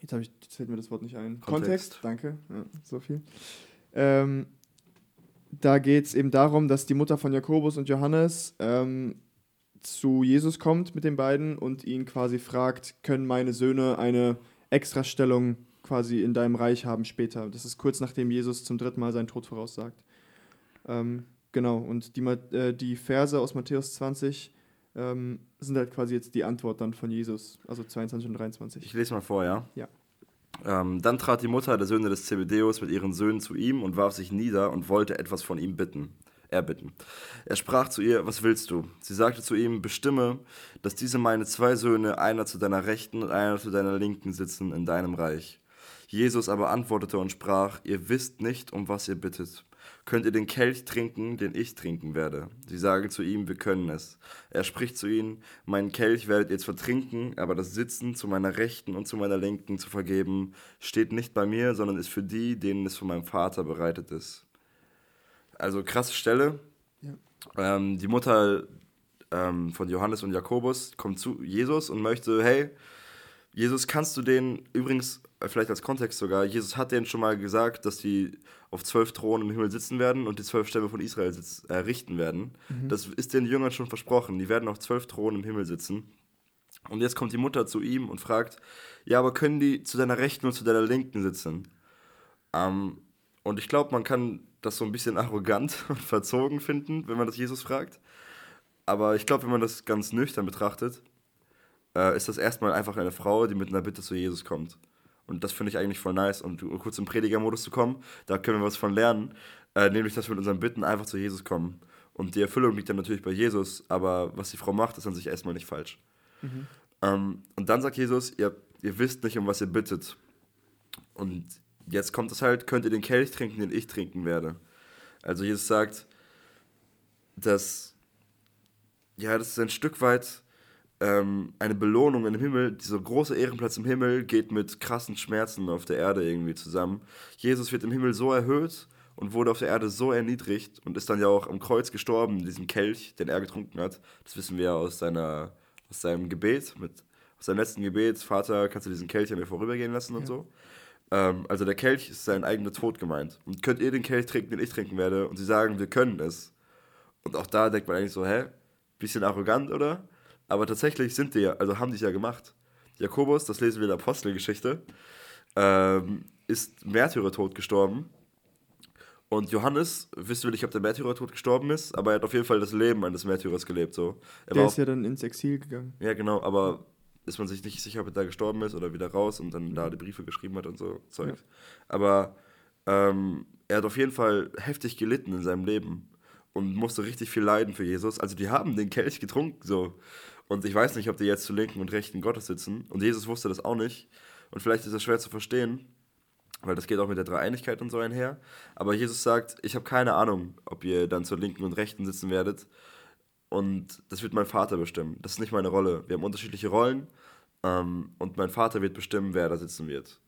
jetzt, ich, jetzt fällt mir das Wort nicht ein. Kontext. danke, ja, so viel. Ähm, da geht es eben darum, dass die Mutter von Jakobus und Johannes ähm, zu Jesus kommt mit den beiden und ihn quasi fragt, können meine Söhne eine Extrastellung quasi in deinem Reich haben später. Das ist kurz nachdem Jesus zum dritten Mal seinen Tod voraussagt. Ähm, genau, und die, äh, die Verse aus Matthäus 20 ähm, sind halt quasi jetzt die Antwort dann von Jesus, also 22 und 23. Ich lese mal vor, ja? Ja. Ähm, dann trat die Mutter der Söhne des Zebedeus mit ihren Söhnen zu ihm und warf sich nieder und wollte etwas von ihm bitten. Erbitten. Er sprach zu ihr, was willst du? Sie sagte zu ihm, bestimme, dass diese meine zwei Söhne, einer zu deiner Rechten und einer zu deiner Linken sitzen in deinem Reich. Jesus aber antwortete und sprach, ihr wisst nicht, um was ihr bittet. Könnt ihr den Kelch trinken, den ich trinken werde? Sie sagen zu ihm, wir können es. Er spricht zu ihnen, meinen Kelch werdet ihr zwar trinken, aber das Sitzen zu meiner Rechten und zu meiner Linken zu vergeben, steht nicht bei mir, sondern ist für die, denen es von meinem Vater bereitet ist. Also krasse Stelle. Ja. Ähm, die Mutter ähm, von Johannes und Jakobus kommt zu Jesus und möchte, hey, Jesus, kannst du den, übrigens, vielleicht als Kontext sogar, Jesus hat denen schon mal gesagt, dass die auf zwölf Thronen im Himmel sitzen werden und die zwölf Stämme von Israel sitz, äh, richten werden. Das ist den Jüngern schon versprochen. Die werden auf zwölf Thronen im Himmel sitzen. Und jetzt kommt die Mutter zu ihm und fragt, ja, aber können die zu deiner Rechten und zu deiner Linken sitzen? Ähm, und ich glaube, man kann das so ein bisschen arrogant und verzogen finden, wenn man das Jesus fragt. Aber ich glaube, wenn man das ganz nüchtern betrachtet, äh, ist das erstmal einfach eine Frau, die mit einer Bitte zu Jesus kommt. Und das finde ich eigentlich voll nice. Und um kurz im Predigermodus zu kommen, da können wir was von lernen. Äh, nämlich, dass wir mit unseren Bitten einfach zu Jesus kommen. Und die Erfüllung liegt dann natürlich bei Jesus, aber was die Frau macht, ist an sich erstmal nicht falsch. Ähm, und dann sagt Jesus, ihr, ihr wisst nicht, um was ihr bittet. Und jetzt kommt es halt, könnt ihr den Kelch trinken, den ich trinken werde. Also Jesus sagt, dass, ja, das ist ein Stück weit ähm, eine Belohnung im Himmel. Dieser große Ehrenplatz im Himmel geht mit krassen Schmerzen auf der Erde irgendwie zusammen. Jesus wird im Himmel so erhöht und wurde auf der Erde so erniedrigt und ist dann ja auch am Kreuz gestorben, in diesem Kelch, den er getrunken hat. Das wissen wir ja aus, seiner, aus seinem Gebet, mit, aus seinem letzten Gebet. Vater, kannst du diesen Kelch an mir vorübergehen lassen und Ja. so. Ähm, also der Kelch ist sein eigener Tod gemeint. Und könnt ihr den Kelch trinken, den ich trinken werde? Und sie sagen, wir können es. Und auch da denkt man eigentlich so, hä? Bisschen arrogant, oder? Aber tatsächlich sind die ja, also haben die es ja gemacht. Jakobus, das lesen wir in der Apostelgeschichte, ähm, ist Märtyrertod gestorben. Und Johannes, wissen wir nicht, ob der Märtyrertod gestorben ist, aber er hat auf jeden Fall das Leben eines Märtyrers gelebt. So. Er Der ist ja dann ins Exil gegangen. Ja, genau, aber ist man sich nicht sicher, ob er da gestorben ist oder wieder raus und dann da die Briefe geschrieben hat und so Zeug. Aber ähm, er hat auf jeden Fall heftig gelitten in seinem Leben und musste richtig viel leiden für Jesus. Also die haben den Kelch getrunken so. Und ich weiß nicht, ob die jetzt zu linken und rechten Gottes sitzen. Und Jesus wusste das auch nicht. Und vielleicht ist das schwer zu verstehen, weil das geht auch mit der Dreieinigkeit und so einher. Aber Jesus sagt, ich habe keine Ahnung, ob ihr dann zur linken und rechten sitzen werdet. Und das wird mein Vater bestimmen. Das ist nicht meine Rolle. Wir haben unterschiedliche Rollen. Ähm, und mein Vater wird bestimmen, wer da sitzen wird.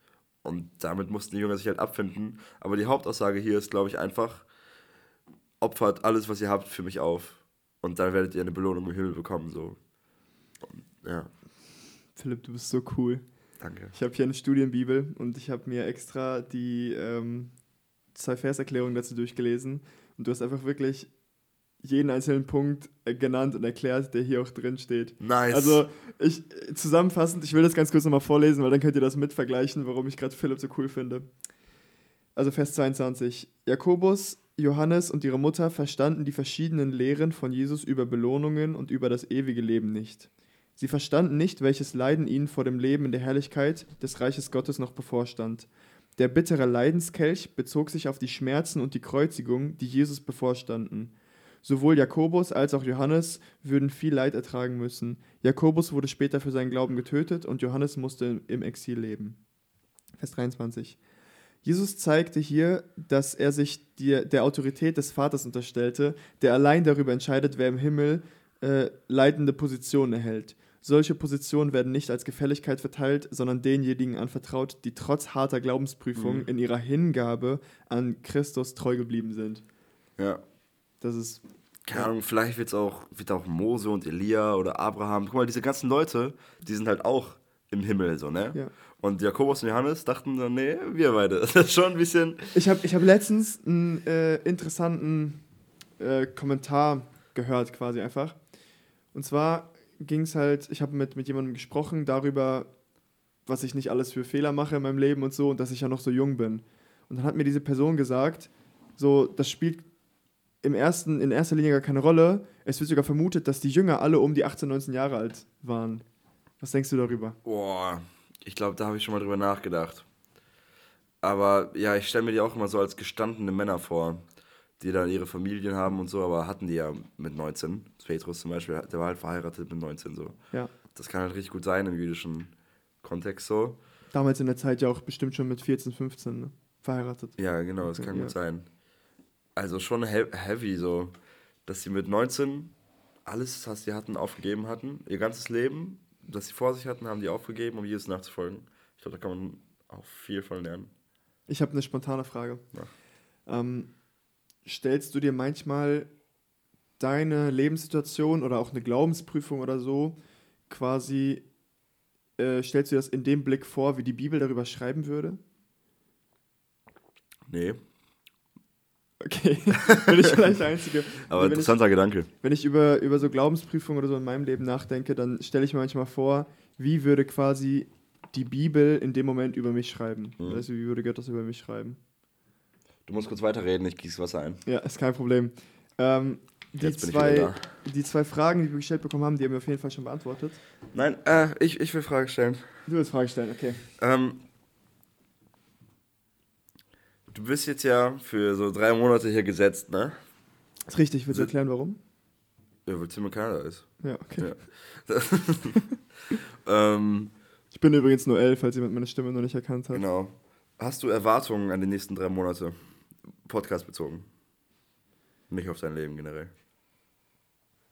Und damit mussten die Jünger sich halt abfinden. Aber die Hauptaussage hier ist, glaube ich, einfach, opfert alles, was ihr habt, für mich auf. Und dann werdet ihr eine Belohnung im Himmel bekommen. So. Ja, Philipp, du bist so cool. danke. Ich habe hier eine Studienbibel und ich habe mir extra die ähm, zwei Verserklärungen dazu durchgelesen. Und du hast einfach wirklich jeden einzelnen Punkt äh, genannt und erklärt, der hier auch drin steht. Nice. Also, ich zusammenfassend, ich will das ganz kurz nochmal vorlesen, weil dann könnt ihr das mit vergleichen, warum ich gerade Philipp so cool finde. Also Vers 22. Jakobus, Johannes und ihre Mutter verstanden die verschiedenen Lehren von Jesus über Belohnungen und über das ewige Leben nicht. Sie verstanden nicht, welches Leiden ihnen vor dem Leben in der Herrlichkeit des Reiches Gottes noch bevorstand. Der bittere Leidenskelch bezog sich auf die Schmerzen und die Kreuzigung, die Jesus bevorstanden. Sowohl Jakobus als auch Johannes würden viel Leid ertragen müssen. Jakobus wurde später für seinen Glauben getötet und Johannes musste im Exil leben. Vers 23. Jesus zeigte hier, dass er sich die, der Autorität des Vaters unterstellte, der allein darüber entscheidet, wer im Himmel äh, leitende Positionen erhält. Solche Positionen werden nicht als Gefälligkeit verteilt, sondern denjenigen anvertraut, die trotz harter Glaubensprüfung Mhm. in ihrer Hingabe an Christus treu geblieben sind. ja. Das ist Keine Ahnung, vielleicht wird's auch, wird auch Mose und Elia oder Abraham. Guck mal, diese ganzen Leute, die sind halt auch im Himmel, so, ne? Ja. Und Jakobus und Johannes dachten dann, nee, wir beide. Das ist schon ein bisschen. Ich habe ich hab letztens einen äh, interessanten äh, Kommentar gehört, quasi einfach. Und zwar ging es halt, ich habe mit, mit jemandem gesprochen darüber, was ich nicht alles für Fehler mache in meinem Leben und so und dass ich ja noch so jung bin. Und dann hat mir diese Person gesagt, so, das spielt im ersten, in erster Linie gar keine Rolle. Es wird sogar vermutet, dass die Jünger alle um die 18, 19 Jahre alt waren. Was denkst du darüber? Boah, ich glaube, da habe ich schon mal drüber nachgedacht. Aber ja, ich stelle mir die auch immer so als gestandene Männer vor, die dann ihre Familien haben und so, aber hatten die ja mit 19. Petrus zum Beispiel, der war halt verheiratet mit 19 so. Ja. Das kann halt richtig gut sein im jüdischen Kontext so. Damals in der Zeit ja auch bestimmt schon mit 14, 15 ne? verheiratet. Ja, genau, das Okay, kann ja. gut sein. Also schon he heavy so, dass sie mit 19 alles, was sie hatten, aufgegeben hatten. Ihr ganzes Leben, das sie vor sich hatten, haben die aufgegeben, um Jesus nachzufolgen. Ich glaube, da kann man auch viel von lernen. Ich habe eine spontane Frage. Ähm, stellst du dir manchmal deine Lebenssituation oder auch eine Glaubensprüfung oder so quasi, äh, stellst du dir das in dem Blick vor, wie die Bibel darüber schreiben würde? Nee, Okay, bin ich vielleicht der Einzige. aber wenn ich, interessanter Gedanke. wenn ich über, über so Glaubensprüfungen oder so in meinem Leben nachdenke, dann stelle ich mir manchmal vor, wie würde quasi die Bibel in dem Moment über mich schreiben? Mhm. Also wie würde Gott das über mich schreiben? Du musst kurz weiterreden, ich gieße Wasser ein. Ja, ist kein Problem. Ähm, die, Jetzt bin ich zwei, wieder die zwei Fragen, die wir gestellt bekommen haben, die haben wir auf jeden Fall schon beantwortet. Nein, äh, ich, ich will Fragen stellen. Du willst Fragen stellen, okay. Ähm, du bist jetzt ja für so drei Monate hier gesetzt, ne? Ist richtig, willst du erklären, warum? Ja, weil Tim in Kanada ist. Ja, okay. Ja. ähm, Ich bin übrigens nur elf, falls jemand meine Stimme noch nicht erkannt hat. genau. Hast du Erwartungen an die nächsten drei Monate? Podcast bezogen. Nicht auf dein Leben generell.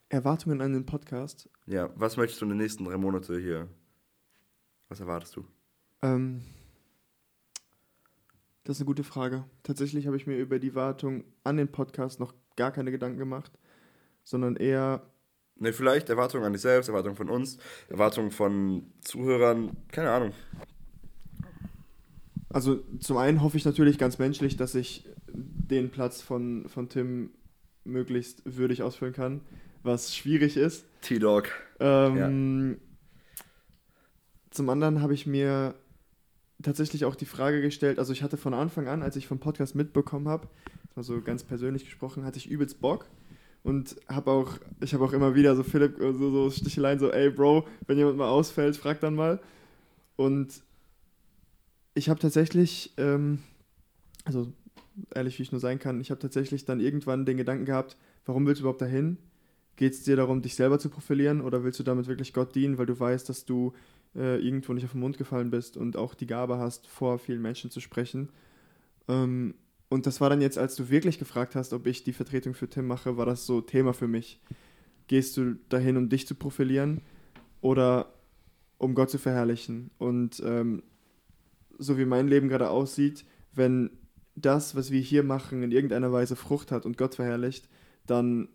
Erwartungen an den Podcast. Ja, was möchtest du in den nächsten drei Monate hier? Was erwartest du? Ähm, das ist eine gute Frage. Tatsächlich habe ich mir über die Wartung an den Podcast noch gar keine Gedanken gemacht, sondern eher, Ne, vielleicht Erwartungen an dich selbst, Erwartungen von uns, Erwartungen von Zuhörern, keine Ahnung. also zum einen hoffe ich natürlich ganz menschlich, dass ich den Platz von, von Tim möglichst würdig ausfüllen kann, was schwierig ist. T-Dog. Ähm, Zum anderen habe ich mir tatsächlich auch die Frage gestellt, also ich hatte von Anfang an, als ich vom Podcast mitbekommen habe, also ganz persönlich gesprochen, hatte ich übelst Bock und habe auch, ich habe auch immer wieder so Philipp, so, so Sticheleien, so, ey Bro, wenn jemand mal ausfällt, frag dann mal. Und ich habe tatsächlich, ähm, also ehrlich wie ich nur sein kann, ich habe tatsächlich dann irgendwann den Gedanken gehabt, warum willst du überhaupt dahin? Geht es dir darum, dich selber zu profilieren oder willst du damit wirklich Gott dienen, weil du weißt, dass du äh, irgendwo nicht auf den Mund gefallen bist und auch die Gabe hast, vor vielen Menschen zu sprechen? Ähm, und das war dann jetzt, als du wirklich gefragt hast, ob ich die Vertretung für Tim mache, war das so Thema für mich. Gehst du dahin, um dich zu profilieren oder um Gott zu verherrlichen? Und ähm, so wie mein Leben gerade aussieht, wenn das, was wir hier machen, in irgendeiner Weise Frucht hat und Gott verherrlicht, dann,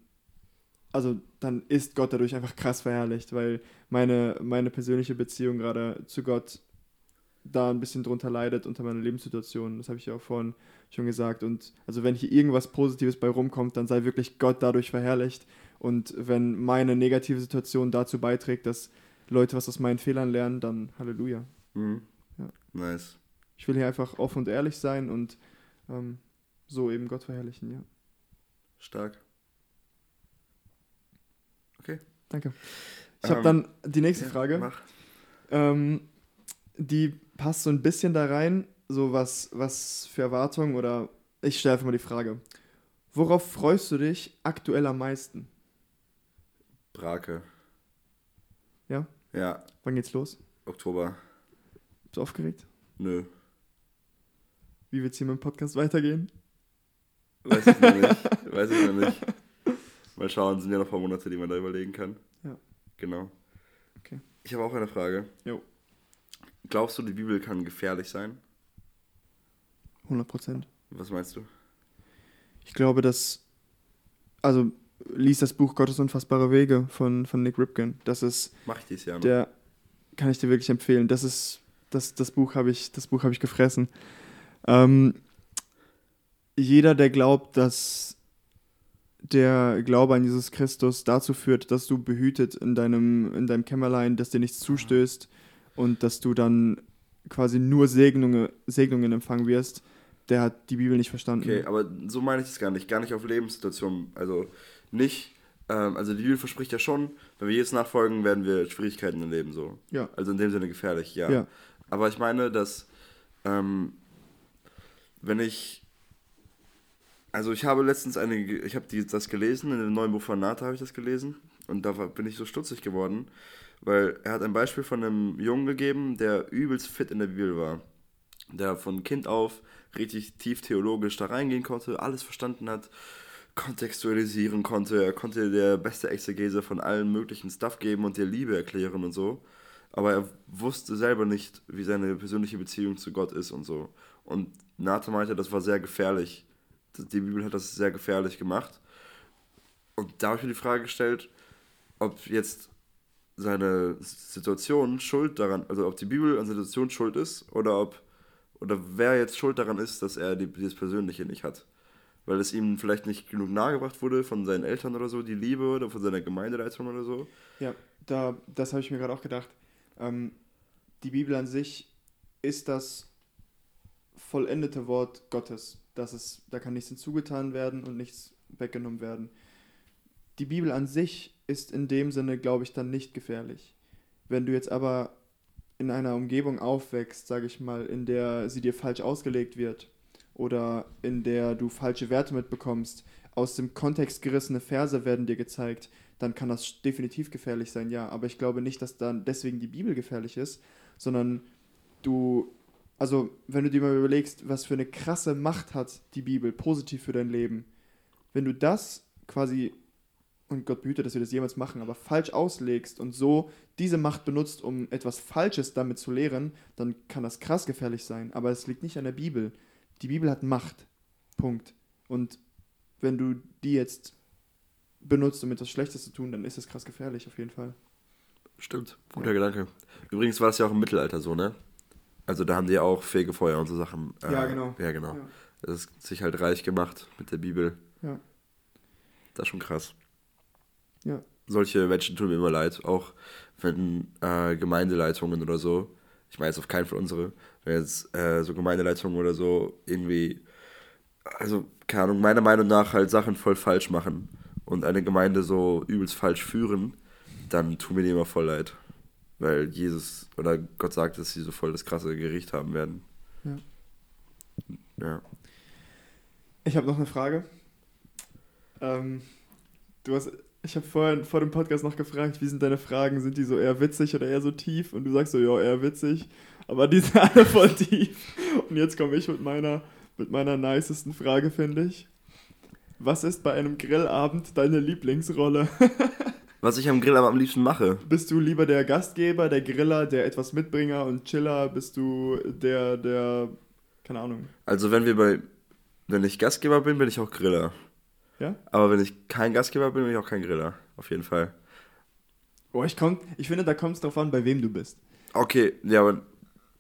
also dann ist Gott dadurch einfach krass verherrlicht, weil meine, meine persönliche Beziehung gerade zu Gott da ein bisschen drunter leidet unter meiner Lebenssituation. Das habe ich ja auch vorhin schon gesagt. Und also wenn hier irgendwas Positives bei rumkommt, dann sei wirklich Gott dadurch verherrlicht. Und wenn meine negative Situation dazu beiträgt, dass Leute was aus meinen Fehlern lernen, dann Halleluja. Mhm. Ja. Nice. Ich will hier einfach offen und ehrlich sein und ähm, so eben Gott verherrlichen, ja. Stark. Okay. Danke. Ich ähm, habe dann die nächste ja, Frage. Ähm, die passt so ein bisschen da rein, so was, was für Erwartungen oder ich stelle einfach mal die Frage. Worauf freust du dich aktuell am meisten? Brake. Ja? Ja. Wann geht's los? Oktober. Bist du aufgeregt? Nö. Wie wird es hier mit dem Podcast weitergehen? Weiß ich noch nicht. Weiß ich noch nicht. Mal schauen, sind ja noch ein paar Monate, die man da überlegen kann. Ja. Genau. Okay. Ich habe auch eine Frage. Jo. Glaubst du, die Bibel kann gefährlich sein? 100 Prozent. Was meinst du? Ich glaube, dass. Also, lies das Buch Gottes unfassbare Wege von, von Nick Ripken. Das ist. Mach ich dies Jahr noch. Der kann ich dir wirklich empfehlen. Das ist. Das, das Buch habe ich, das ich gefressen. Ähm, jeder, der glaubt, dass der Glaube an Jesus Christus dazu führt, dass du behütet in deinem, in deinem Kämmerlein, dass dir nichts zustößt und dass du dann quasi nur Segnungen, Segnungen empfangen wirst, der hat die Bibel nicht verstanden. Okay, aber so meine ich es gar nicht. Gar nicht auf Lebenssituationen. Also nicht, ähm, also die Bibel verspricht ja schon, wenn wir jetzt nachfolgen, werden wir Schwierigkeiten im Leben so. Ja. Also in dem Sinne gefährlich, ja. ja. Aber ich meine, dass ähm, wenn ich. Also ich habe letztens eine, ich habe das gelesen, in dem neuen Buch von Nata habe ich das gelesen und da bin ich so stutzig geworden, weil er hat ein Beispiel von einem Jungen gegeben, der übelst fit in der Bibel war. Der von Kind auf richtig tief theologisch da reingehen konnte, alles verstanden hat, kontextualisieren konnte, er konnte der beste Exegese von allen möglichen Stuff geben und dir Liebe erklären und so. Aber er wusste selber nicht, wie seine persönliche Beziehung zu Gott ist und so. Und Nathan meinte, das war sehr gefährlich. Die Bibel hat das sehr gefährlich gemacht. Und da habe ich mir die Frage gestellt, ob jetzt seine Situation schuld daran, also ob die Bibel an Situation schuld ist oder ob oder wer jetzt schuld daran ist, dass er die, dieses Persönliche nicht hat. Weil es ihm vielleicht nicht genug nahegebracht wurde von seinen Eltern oder so, die Liebe oder von seiner Gemeindeleitung oder so. Ja, da, das habe ich mir gerade auch gedacht. Ähm, die Bibel an sich ist das vollendete Wort Gottes. Das ist, da kann nichts hinzugetan werden und nichts weggenommen werden. Die Bibel an sich ist in dem Sinne, glaube ich, dann nicht gefährlich. Wenn du jetzt aber in einer Umgebung aufwächst, sage ich mal, in der sie dir falsch ausgelegt wird oder in der du falsche Werte mitbekommst, aus dem Kontext gerissene Verse werden dir gezeigt, dann kann das definitiv gefährlich sein, ja. Aber ich glaube nicht, dass dann deswegen die Bibel gefährlich ist, sondern du also wenn du dir mal überlegst, was für eine krasse Macht hat die Bibel positiv für dein Leben, wenn du das quasi, und Gott behüte, dass wir das jemals machen, aber falsch auslegst und so diese Macht benutzt, um etwas Falsches damit zu lehren, dann kann das krass gefährlich sein. Aber es liegt nicht an der Bibel. Die Bibel hat Macht. Punkt. Und wenn du die jetzt benutzt, um etwas Schlechtes zu tun, dann ist es krass gefährlich, auf jeden Fall. Stimmt, guter ja. Gedanke. Übrigens war es ja auch im Mittelalter so, ne? Also da haben die auch Fegefeuer und so Sachen. Äh, ja, genau. Ja, genau. Ja. Das ist sich halt reich gemacht mit der Bibel. Ja. Das ist schon krass. Ja. Solche Menschen tun mir immer leid, auch wenn äh, Gemeindeleitungen oder so. ich meine jetzt auf keinen von unsere, wenn jetzt äh, so Gemeindeleitungen oder so irgendwie, also keine Ahnung, meiner Meinung nach halt Sachen voll falsch machen und eine Gemeinde so übelst falsch führen, dann tun mir die immer voll leid. Weil Jesus oder Gott sagt, dass sie so voll das krasse Gericht haben werden. Ja. Ja. Ich habe noch eine Frage. Ähm, du hast, ich habe vorhin vor dem Podcast noch gefragt, wie sind deine Fragen? Sind die so eher witzig oder eher so tief? Und du sagst so, ja, eher witzig. Aber die sind alle voll tief. Und jetzt komme ich mit meiner, mit meiner nicesten Frage, finde ich. Was ist bei einem Grillabend deine Lieblingsrolle? Was ich am Grill aber am liebsten mache. Bist du lieber der Gastgeber, der Griller, der etwas Mitbringer und Chiller? Bist du der, der, keine Ahnung. Also wenn wir bei, wenn ich Gastgeber bin, bin ich auch Griller. Ja? Aber wenn ich kein Gastgeber bin, bin ich auch kein Griller. Auf jeden Fall. Oh, ich, komm, ich finde, da kommt es drauf an, bei wem du bist. Okay, ja, aber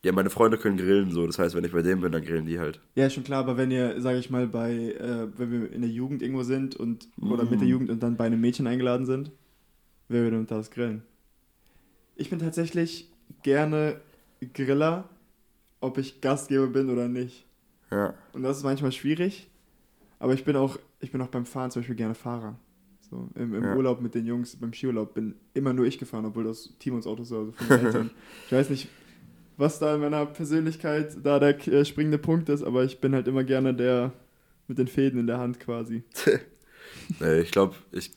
ja, meine Freunde können grillen so. Das heißt, wenn ich bei denen bin, dann grillen die halt. Ja, schon klar, aber wenn ihr, sage ich mal, bei, äh, wenn wir in der Jugend irgendwo sind und oder mit der Mm. Jugend und dann bei einem Mädchen eingeladen sind, wer würde denn das grillen? Ich bin tatsächlich gerne Griller, ob ich Gastgeber bin oder nicht. Ja. Und das ist manchmal schwierig, aber ich bin auch, ich bin auch beim Fahren zum Beispiel gerne Fahrer. So, im, im Ja. Urlaub mit den Jungs, beim Skiurlaub bin immer nur ich gefahren, obwohl das Timons Auto so, also von. Ich weiß nicht, was da in meiner Persönlichkeit da der äh, springende Punkt ist, aber ich bin halt immer gerne der mit den Fäden in der Hand quasi. Nee, ich glaube, ich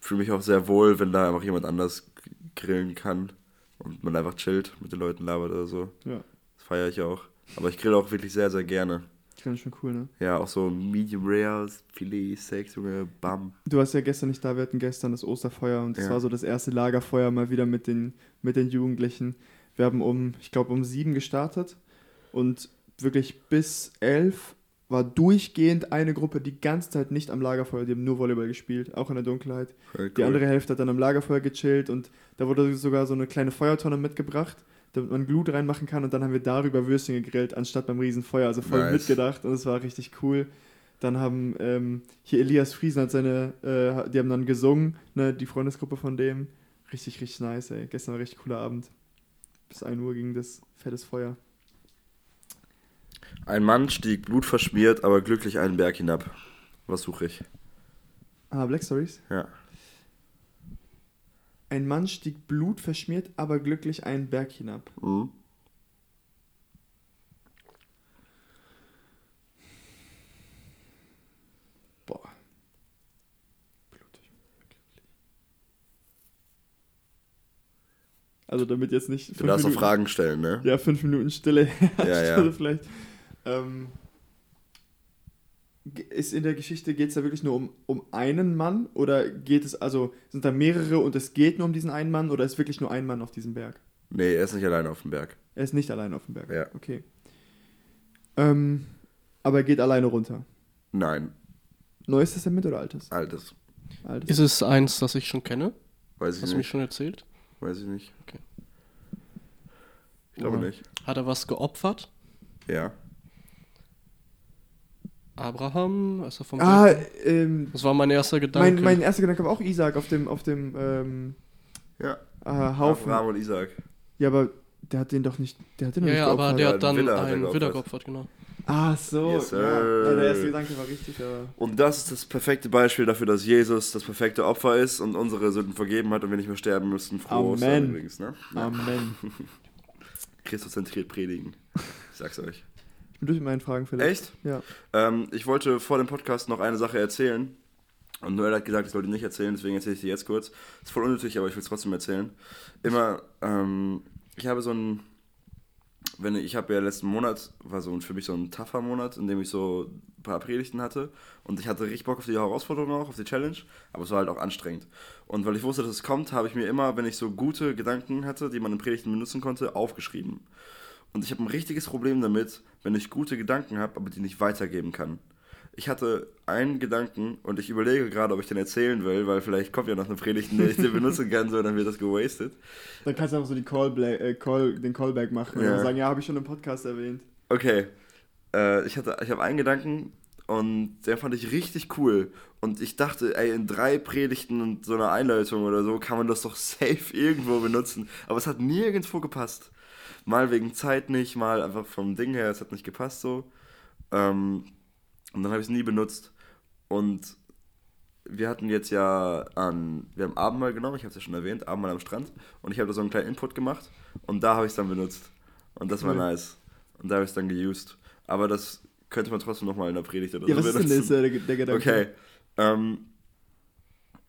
fühle mich auch sehr wohl, wenn da einfach jemand anders grillen kann und man einfach chillt, mit den Leuten labert oder so. Ja, Das feiere ich auch. Aber ich grill auch wirklich sehr, sehr gerne. ich finde das schon cool, ne? Ja, auch so Medium Rare, Filet, Steaks, Junge, bam. Du warst ja gestern nicht da, wir hatten gestern das Osterfeuer und das Ja. war so das erste Lagerfeuer mal wieder mit den, mit den Jugendlichen. Wir haben um, ich glaube, um sieben gestartet und wirklich bis elf war durchgehend eine Gruppe die ganze Zeit nicht am Lagerfeuer, die haben nur Volleyball gespielt, auch in der Dunkelheit. Voll Die cool. andere Hälfte hat dann am Lagerfeuer gechillt und da wurde sogar so eine kleine Feuertonne mitgebracht, damit man Glut reinmachen kann und dann haben wir darüber Würstchen gegrillt, anstatt beim Riesenfeuer, also voll Nice. mitgedacht und es war richtig cool. Dann haben ähm, hier Elias Friesen hat seine, äh, die haben dann gesungen, ne, die Freundesgruppe von dem. Richtig, richtig nice, ey. Gestern war ein richtig cooler Abend. Bis 1 Uhr ging das fettes Feuer. Ein Mann stieg blutverschmiert, aber glücklich einen Berg hinab. Was suche ich? Ah, Black Stories. Ja. Ein Mann stieg blutverschmiert, aber glücklich einen Berg hinab. Mhm. Boah. Blutig. Also damit jetzt nicht. Du darfst auch Minuten- Fragen stellen, ne? Ja, fünf Minuten Stille Ja, ja. vielleicht. Ähm, ist in der Geschichte, geht es da wirklich nur um, um einen Mann? Oder geht es, also sind da mehrere und es geht nur um diesen einen Mann oder ist wirklich nur ein Mann auf diesem Berg? Nee, er ist nicht alleine auf dem Berg. Er ist nicht allein auf dem Berg. Ja. Okay. Ähm, aber er geht alleine runter. Nein, Neues Testament oder altes? altes. Altes. Ist es eins, das ich schon kenne? Weiß ich Hast du mich nicht. schon erzählt? Weiß ich nicht. Okay. Ich glaube Oha. nicht. Hat er was geopfert? Ja. Abraham, als er vom ah, ähm, Das war mein erster Gedanke. mein, mein erster Gedanke war auch Isaac auf dem, auf dem ähm, Ja. äh, Haufen. Abraham und Isaac. Ja, aber der hat den doch nicht, der hat den doch ja, nicht ja, aber geopfert. der Ja, hat dann er einen geopfert. Widder geopfert, genau. Ah, so. Yes, ja. ja, der erste Gedanke war richtig, aber. Und das ist das perfekte Beispiel dafür, dass Jesus das perfekte Opfer ist und unsere Sünden vergeben hat und wir nicht mehr sterben müssen. Frohe Amen. Übrigens, ne? Ja. Amen. Christozentriert predigen. Ich sag's euch. Ich bin durch mit meinen Fragen, Philipp. Echt? Ja. Ähm, ich wollte vor dem Podcast noch eine Sache erzählen. Und Noel hat gesagt, ich sollte nicht erzählen, deswegen erzähle ich die jetzt kurz. Ist voll unnötig, aber ich will es trotzdem erzählen. Immer, ähm, ich habe so ein, wenn ich, ich habe ja letzten Monat, war so ein, für mich so ein tougher Monat, in dem ich so ein paar Predigten hatte. Und ich hatte richtig Bock auf die Herausforderung auch, auf die Challenge, aber es war halt auch anstrengend. Und weil ich wusste, dass es kommt, habe ich mir immer, wenn ich so gute Gedanken hatte, die man in Predigten benutzen konnte, aufgeschrieben. Und ich habe ein richtiges Problem damit, wenn ich gute Gedanken habe, aber die nicht weitergeben kann. Ich hatte einen Gedanken und ich überlege gerade, ob ich den erzählen will, weil vielleicht kommt ja noch eine Predigt, in der ich den benutzen kann, so dann wird das gewastet. Dann kannst du einfach so die Callbla- äh, Call, den Callback machen und Ja. dann sagen, ja, habe ich schon im Podcast erwähnt. Okay, äh, ich, hatte, ich habe einen Gedanken und der fand ich richtig cool. Und ich dachte, ey, in drei Predigten und so einer Einleitung oder so kann man das doch safe irgendwo benutzen. Aber es hat nirgendwo gepasst. Mal wegen Zeit nicht, mal einfach vom Ding her, es hat nicht gepasst so. Ähm, und dann habe ich es nie benutzt. Und wir hatten jetzt ja an, wir haben Abendmahl genommen, ich habe es ja schon erwähnt, Abendmahl am Strand. Und ich habe da so einen kleinen Input gemacht und da habe ich es dann benutzt. Und das war Cool. nice. Und da habe ich es dann geused. Aber das könnte man trotzdem nochmal in der Predigt oder Ja, so was ist denn benutzen. das, äh, der, der Gedanke? Okay. Ähm,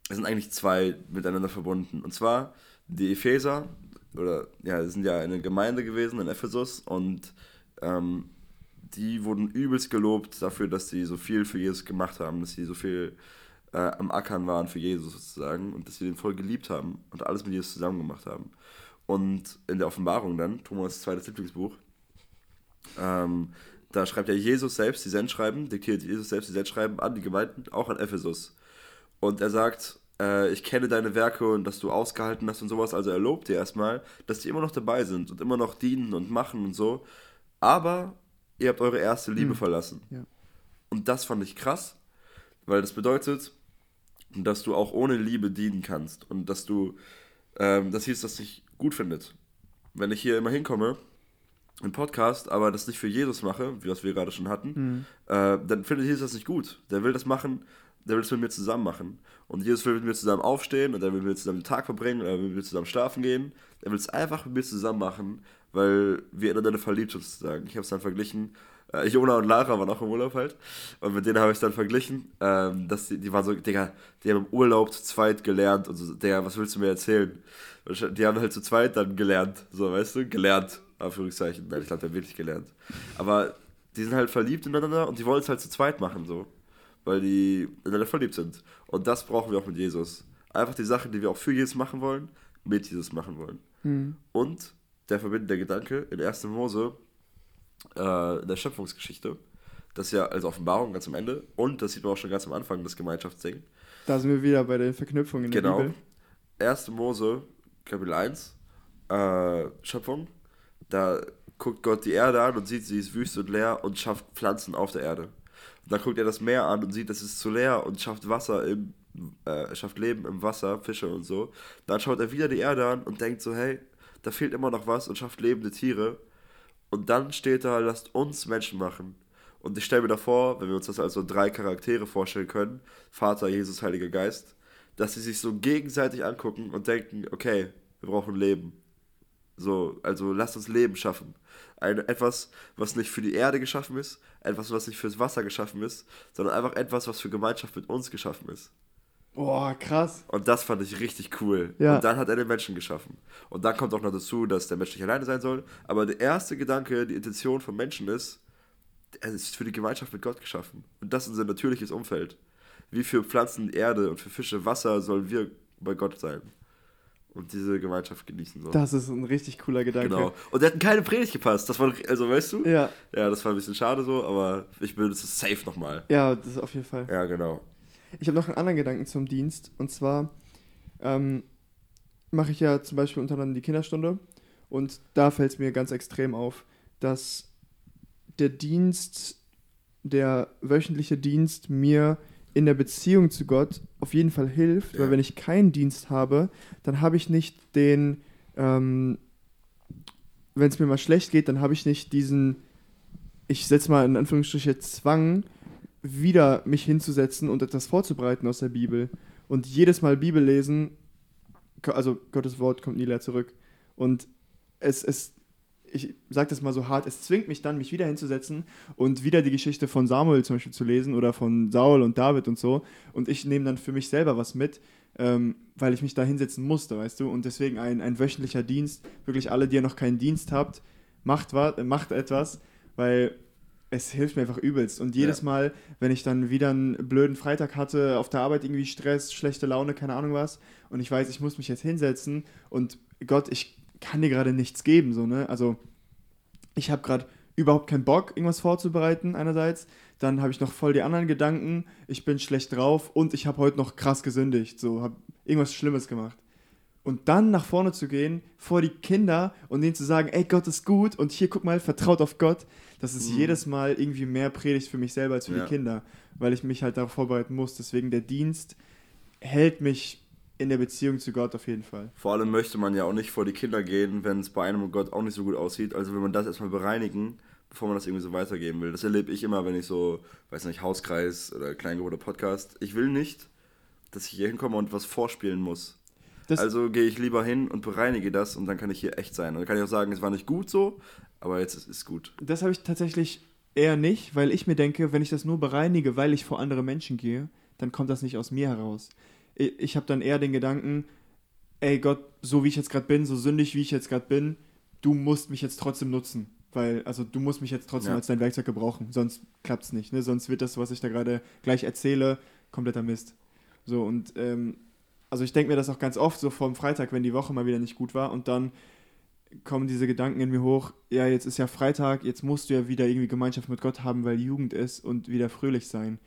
es sind eigentlich zwei miteinander verbunden. Und zwar die Epheser, oder ja, sind ja eine Gemeinde gewesen in Ephesus und ähm, die wurden übelst gelobt dafür, dass sie so viel für Jesus gemacht haben, dass sie so viel äh, am Ackern waren für Jesus sozusagen und dass sie den voll geliebt haben und alles mit Jesus zusammen gemacht haben. Und in der Offenbarung dann, Thomas' zweites Lieblingsbuch, ähm, da schreibt ja Jesus selbst die Sendschreiben, diktiert Jesus selbst die Sendschreiben an die Gemeinden, auch an Ephesus. Und er sagt, äh, ich kenne deine Werke und dass du ausgehalten hast und sowas. Also er lobt dir erstmal, dass die immer noch dabei sind und immer noch dienen und machen und so. Aber ihr habt eure erste Liebe Hm. verlassen. Ja. Und das fand ich krass, weil das bedeutet, dass du auch ohne Liebe dienen kannst und dass du, ähm, das hieß, dass dich gut findet. Wenn ich hier immer hinkomme, im Podcast, aber das nicht für Jesus mache, wie was wir gerade schon hatten, Mhm. äh, dann findet Jesus das nicht gut. Der will das machen, der will es mit mir zusammen machen. Und Jesus will mit mir zusammen aufstehen und er will mit mir zusammen den Tag verbringen, er will mit mir zusammen schlafen gehen. Er will es einfach mit mir zusammen machen, weil wir ineinander verliebt sind sozusagen. Ich habe es dann verglichen. Äh, Jona und Lara waren auch im Urlaub halt. Und mit denen habe ich es dann verglichen. Ähm, dass die, die waren so, Digga, die haben im Urlaub zu zweit gelernt. Und so, Digga, was willst du mir erzählen? Die haben halt zu zweit dann gelernt. So, weißt du? Gelernt. Anführungszeichen. Nein, ich glaube, hat wirklich gelernt. Aber die sind halt verliebt ineinander und die wollen es halt zu zweit machen, so. Weil die ineinander verliebt sind. Und das brauchen wir auch mit Jesus. Einfach die Sachen, die wir auch für Jesus machen wollen, mit Jesus machen wollen. Mhm. Und der verbindende Gedanke in 1. Mose, äh, in der Schöpfungsgeschichte, das ist ja als Offenbarung ganz am Ende und das sieht man auch schon ganz am Anfang, das Gemeinschaftsding. Da sind wir wieder bei den Verknüpfungen in Genau. der Bibel. 1. Mose, Kapitel 1, äh, Schöpfung, da guckt Gott die Erde an und sieht, sie ist wüst und leer und schafft Pflanzen auf der Erde. Dann guckt er das Meer an und sieht, es ist zu leer und schafft Wasser im, äh, schafft Leben im Wasser, Fische und so. Dann schaut er wieder die Erde an und denkt so, hey, da fehlt immer noch was und schafft lebende Tiere. Und dann steht da, lasst uns Menschen machen. Und ich stelle mir davor, wenn wir uns das als so drei Charaktere vorstellen können, Vater, Jesus, Heiliger Geist, dass sie sich so gegenseitig angucken und denken, okay, wir brauchen Leben. So, also lasst uns Leben schaffen. Ein, etwas, was nicht für die Erde geschaffen ist, etwas, was nicht fürs Wasser geschaffen ist, sondern einfach etwas, was für Gemeinschaft mit uns geschaffen ist. Boah, krass. Und das fand ich richtig cool. Ja. Und dann hat er den Menschen geschaffen. Und dann kommt auch noch dazu, dass der Mensch nicht alleine sein soll. Aber der erste Gedanke, die Intention vom Menschen ist, er ist für die Gemeinschaft mit Gott geschaffen. Und das ist unser natürliches Umfeld. Wie für Pflanzen Erde und für Fische Wasser sollen wir bei Gott sein. Und diese Gemeinschaft genießen sollen. Das ist ein richtig cooler Gedanke. Genau. Und der hat in keine Predigt gepasst. Das war, also weißt du? Ja, Ja, das war ein bisschen schade so, aber ich benutze es safe nochmal. ja, das ist auf jeden Fall. Ja, genau. Ich habe noch einen anderen Gedanken zum Dienst. Und zwar ähm, mache ich ja zum Beispiel unter anderem die Kinderstunde. Und da fällt es mir ganz extrem auf, dass der Dienst, der wöchentliche Dienst mir in der Beziehung zu Gott auf jeden Fall hilft, Ja. weil wenn ich keinen Dienst habe, dann habe ich nicht den, ähm, wenn es mir mal schlecht geht, dann habe ich nicht diesen, ich setze mal in Anführungsstriche Zwang, wieder mich hinzusetzen und etwas vorzubereiten aus der Bibel. Und jedes Mal Bibel lesen, also Gottes Wort kommt nie leer zurück. Und es, es ich sage das mal so hart, es zwingt mich dann, mich wieder hinzusetzen und wieder die Geschichte von Samuel zum Beispiel zu lesen oder von Saul und David und so. Und ich nehme dann für mich selber was mit, ähm, weil ich mich da hinsetzen musste, weißt du. Und deswegen ein, ein wöchentlicher Dienst, wirklich alle, die ihr noch keinen Dienst habt, macht, macht etwas, weil es hilft mir einfach übelst. Und jedes Ja. Mal, wenn ich dann wieder einen blöden Freitag hatte, auf der Arbeit irgendwie Stress, schlechte Laune, keine Ahnung was, und ich weiß, ich muss mich jetzt hinsetzen und Gott, ich kann dir gerade nichts geben, so, ne? Also, ich habe gerade überhaupt keinen Bock, irgendwas vorzubereiten, einerseits. Dann habe ich noch voll die anderen Gedanken, ich bin schlecht drauf und ich habe heute noch krass gesündigt, so, habe irgendwas Schlimmes gemacht. Und dann nach vorne zu gehen, vor die Kinder und denen zu sagen, ey, Gott ist gut und hier, guck mal, vertraut auf Gott, das ist Mhm. jedes Mal irgendwie mehr Predigt für mich selber als für Ja. die Kinder, weil ich mich halt darauf vorbereiten muss. Deswegen der Dienst hält mich in der Beziehung zu Gott auf jeden Fall. Vor allem möchte man ja auch nicht vor die Kinder gehen, wenn es bei einem Gott auch nicht so gut aussieht. Also will man das erstmal bereinigen, bevor man das irgendwie so weitergeben will. Das erlebe ich immer, wenn ich so, weiß nicht, Hauskreis oder Kleingruppe oder Podcast. Ich will nicht, dass ich hier hinkomme und was vorspielen muss. Das- also gehe ich lieber hin und bereinige das und dann kann ich hier echt sein. Und dann kann ich auch sagen, es war nicht gut so, aber jetzt ist es gut. Das habe ich tatsächlich eher nicht, weil ich mir denke, wenn ich das nur bereinige, weil ich vor andere Menschen gehe, dann kommt das nicht aus mir heraus. Ich, ich habe dann eher den Gedanken, ey Gott, so wie ich jetzt gerade bin, so sündig wie ich jetzt gerade bin, du musst mich jetzt trotzdem nutzen. Weil, also du musst mich jetzt trotzdem Ja. als dein Werkzeug gebrauchen, sonst klappt es nicht. Ne? Sonst wird das, was ich da gerade gleich erzähle, kompletter Mist. So, und ähm, also ich denke mir das auch ganz oft so vor dem Freitag, wenn die Woche mal wieder nicht gut war und dann kommen diese Gedanken in mir hoch, ja, jetzt ist ja Freitag, jetzt musst du ja wieder irgendwie Gemeinschaft mit Gott haben, weil Jugend ist und wieder fröhlich sein.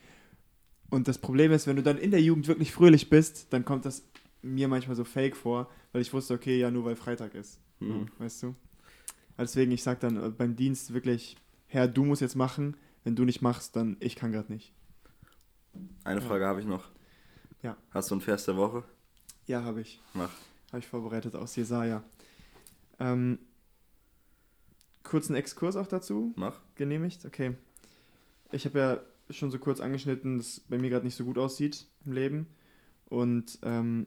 Und das Problem ist, wenn du dann in der Jugend wirklich fröhlich bist, dann kommt das mir manchmal so fake vor, weil ich wusste, okay, ja, nur weil Freitag ist. Mhm. Weißt du? Deswegen, ich sag dann äh, beim Dienst wirklich, Herr, du musst jetzt machen, wenn du nicht machst, dann ich kann gerade nicht. Eine Frage habe ich noch. Ja. Hast du einen Vers der Woche? Ja, habe ich. Mach. Habe ich vorbereitet aus Jesaja. Ähm, kurzen Exkurs auch dazu. Mach. genehmigt? Okay. Ich habe ja schon so kurz angeschnitten, dass es bei mir gerade nicht so gut aussieht im Leben. Und ähm,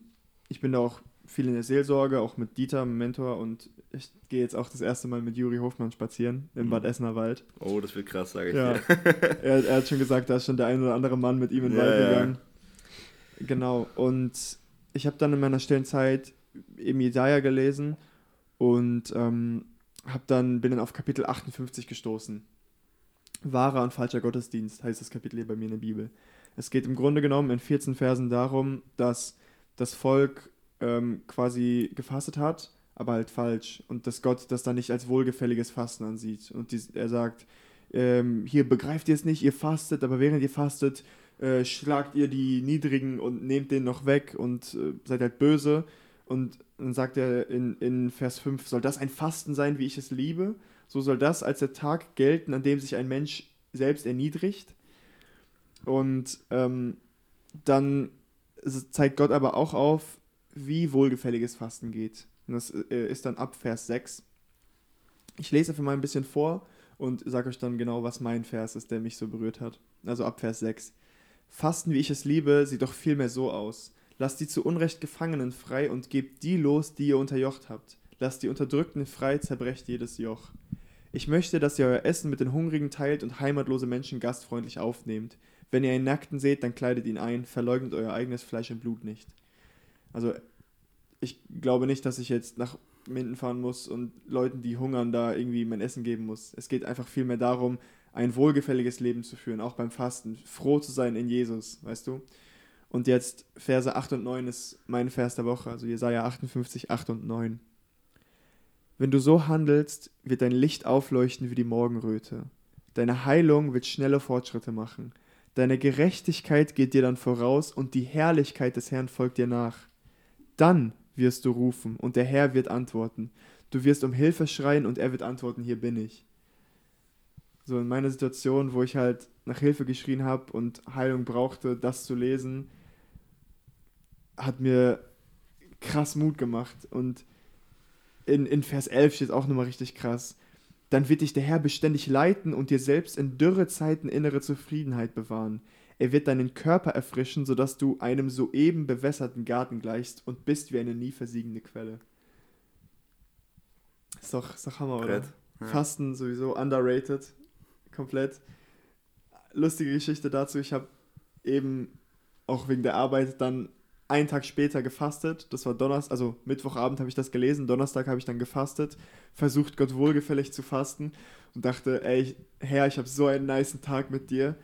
ich bin da auch viel in der Seelsorge, auch mit Dieter, meinem Mentor. Und ich gehe jetzt auch das erste Mal mit Juri Hofmann spazieren im Mhm. Bad Essener Wald. Oh, das wird krass, sage ich Ja. dir. er, er hat schon gesagt, da ist schon der ein oder andere Mann mit ihm in den Ja, Wald ja. gegangen. Genau. Und ich habe dann in meiner stillen Zeit eben Jesaja gelesen und ähm, hab dann, bin dann auf Kapitel 58 gestoßen. Wahrer und falscher Gottesdienst heißt das Kapitel hier bei mir in der Bibel. Es geht im Grunde genommen in 14 Versen darum, dass das Volk ähm, quasi gefastet hat, aber halt falsch. Und dass Gott das dann nicht als wohlgefälliges Fasten ansieht. Und dies, er sagt, ähm, hier begreift ihr es nicht, ihr fastet, aber während ihr fastet, äh, schlagt ihr die Niedrigen und nehmt den noch weg und äh, seid halt böse. Und dann sagt er in, in Vers 5, soll das ein Fasten sein, wie ich es liebe? So soll das als der Tag gelten, an dem sich ein Mensch selbst erniedrigt. Und ähm, dann zeigt Gott aber auch auf, wie wohlgefälliges Fasten geht. Und das äh, ist dann ab Vers 6. Ich lese einfach mal ein bisschen vor und sage euch dann genau, was mein Vers ist, der mich so berührt hat. Also ab Vers 6. Fasten, wie ich es liebe, sieht doch vielmehr so aus. Lasst die zu Unrecht Gefangenen frei und gebt die los, die ihr unterjocht habt. Lasst die Unterdrückten frei, zerbrecht jedes Joch. Ich möchte, dass ihr euer Essen mit den Hungrigen teilt und heimatlose Menschen gastfreundlich aufnehmt. Wenn ihr einen Nackten seht, dann kleidet ihn ein, verleugnet euer eigenes Fleisch und Blut nicht. Also, ich glaube nicht, dass ich jetzt nach Minden fahren muss und Leuten, die hungern, da irgendwie mein Essen geben muss. Es geht einfach vielmehr darum, ein wohlgefälliges Leben zu führen, auch beim Fasten, froh zu sein in Jesus, weißt du? Und jetzt Verse 8 und 9 ist mein Vers der Woche, also Jesaja 58, 8 und 9. Wenn du so handelst, wird dein Licht aufleuchten wie die Morgenröte. Deine Heilung wird schnelle Fortschritte machen. Deine Gerechtigkeit geht dir dann voraus und die Herrlichkeit des Herrn folgt dir nach. Dann wirst du rufen und der Herr wird antworten. Du wirst um Hilfe schreien und er wird antworten, hier bin ich. So in meiner Situation, wo ich halt nach Hilfe geschrien habe und Heilung brauchte, das zu lesen, hat mir krass Mut gemacht. Und in, in Vers 11 steht auch nochmal richtig krass. Dann wird dich der Herr beständig leiten und dir selbst in Dürrezeiten innere Zufriedenheit bewahren. Er wird deinen Körper erfrischen, sodass du einem soeben bewässerten Garten gleichst und bist wie eine nie versiegende Quelle. Ist doch, ist doch Hammer, oder? Ja. Fasten sowieso underrated. Komplett. Lustige Geschichte dazu. Ich habe eben auch wegen der Arbeit dann einen Tag später gefastet. Das war Donnerstag, also Mittwochabend habe ich das gelesen. Donnerstag habe ich dann gefastet. Versucht Gott wohlgefällig zu fasten und dachte, ey, Herr, ich habe so einen niceen Tag mit dir.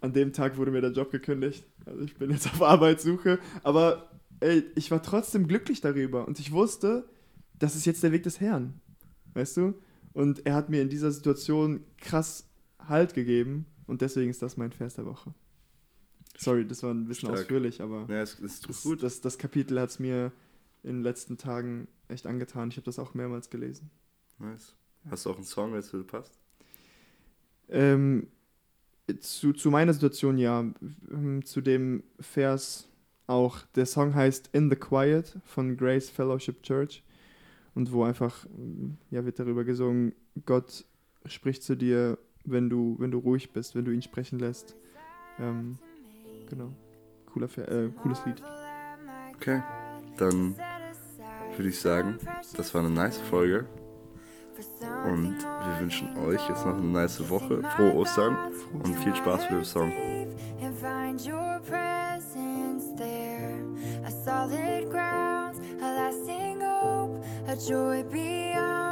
An dem Tag wurde mir der Job gekündigt. Also ich bin jetzt auf Arbeitssuche. Aber ey, ich war trotzdem glücklich darüber und ich wusste, das ist jetzt der Weg des Herrn. Weißt du? Und er hat mir in dieser Situation krass Halt gegeben und deswegen ist das mein Vers der Woche. Sorry, das war ein bisschen Stark. ausführlich, aber ja, es, es das, gut. Das, das Kapitel hat es mir in den letzten Tagen echt angetan. Ich habe das auch mehrmals gelesen. Nice. Hast du auch einen Song, der zu passt? Ähm, zu, zu meiner Situation ja. Ähm, zu dem Vers auch. Der Song heißt In the Quiet von Grace Fellowship Church. Und wo einfach, ja, wird darüber gesungen, Gott spricht zu dir, wenn du, wenn du ruhig bist, wenn du ihn sprechen lässt. Ähm, Genau. Cooler, äh, cooles Lied. Okay, dann würde ich sagen, das war eine nice Folge. Und wir wünschen euch jetzt noch eine nice Woche. Frohe Ostern und viel Spaß mit dem Song. A joy beyond.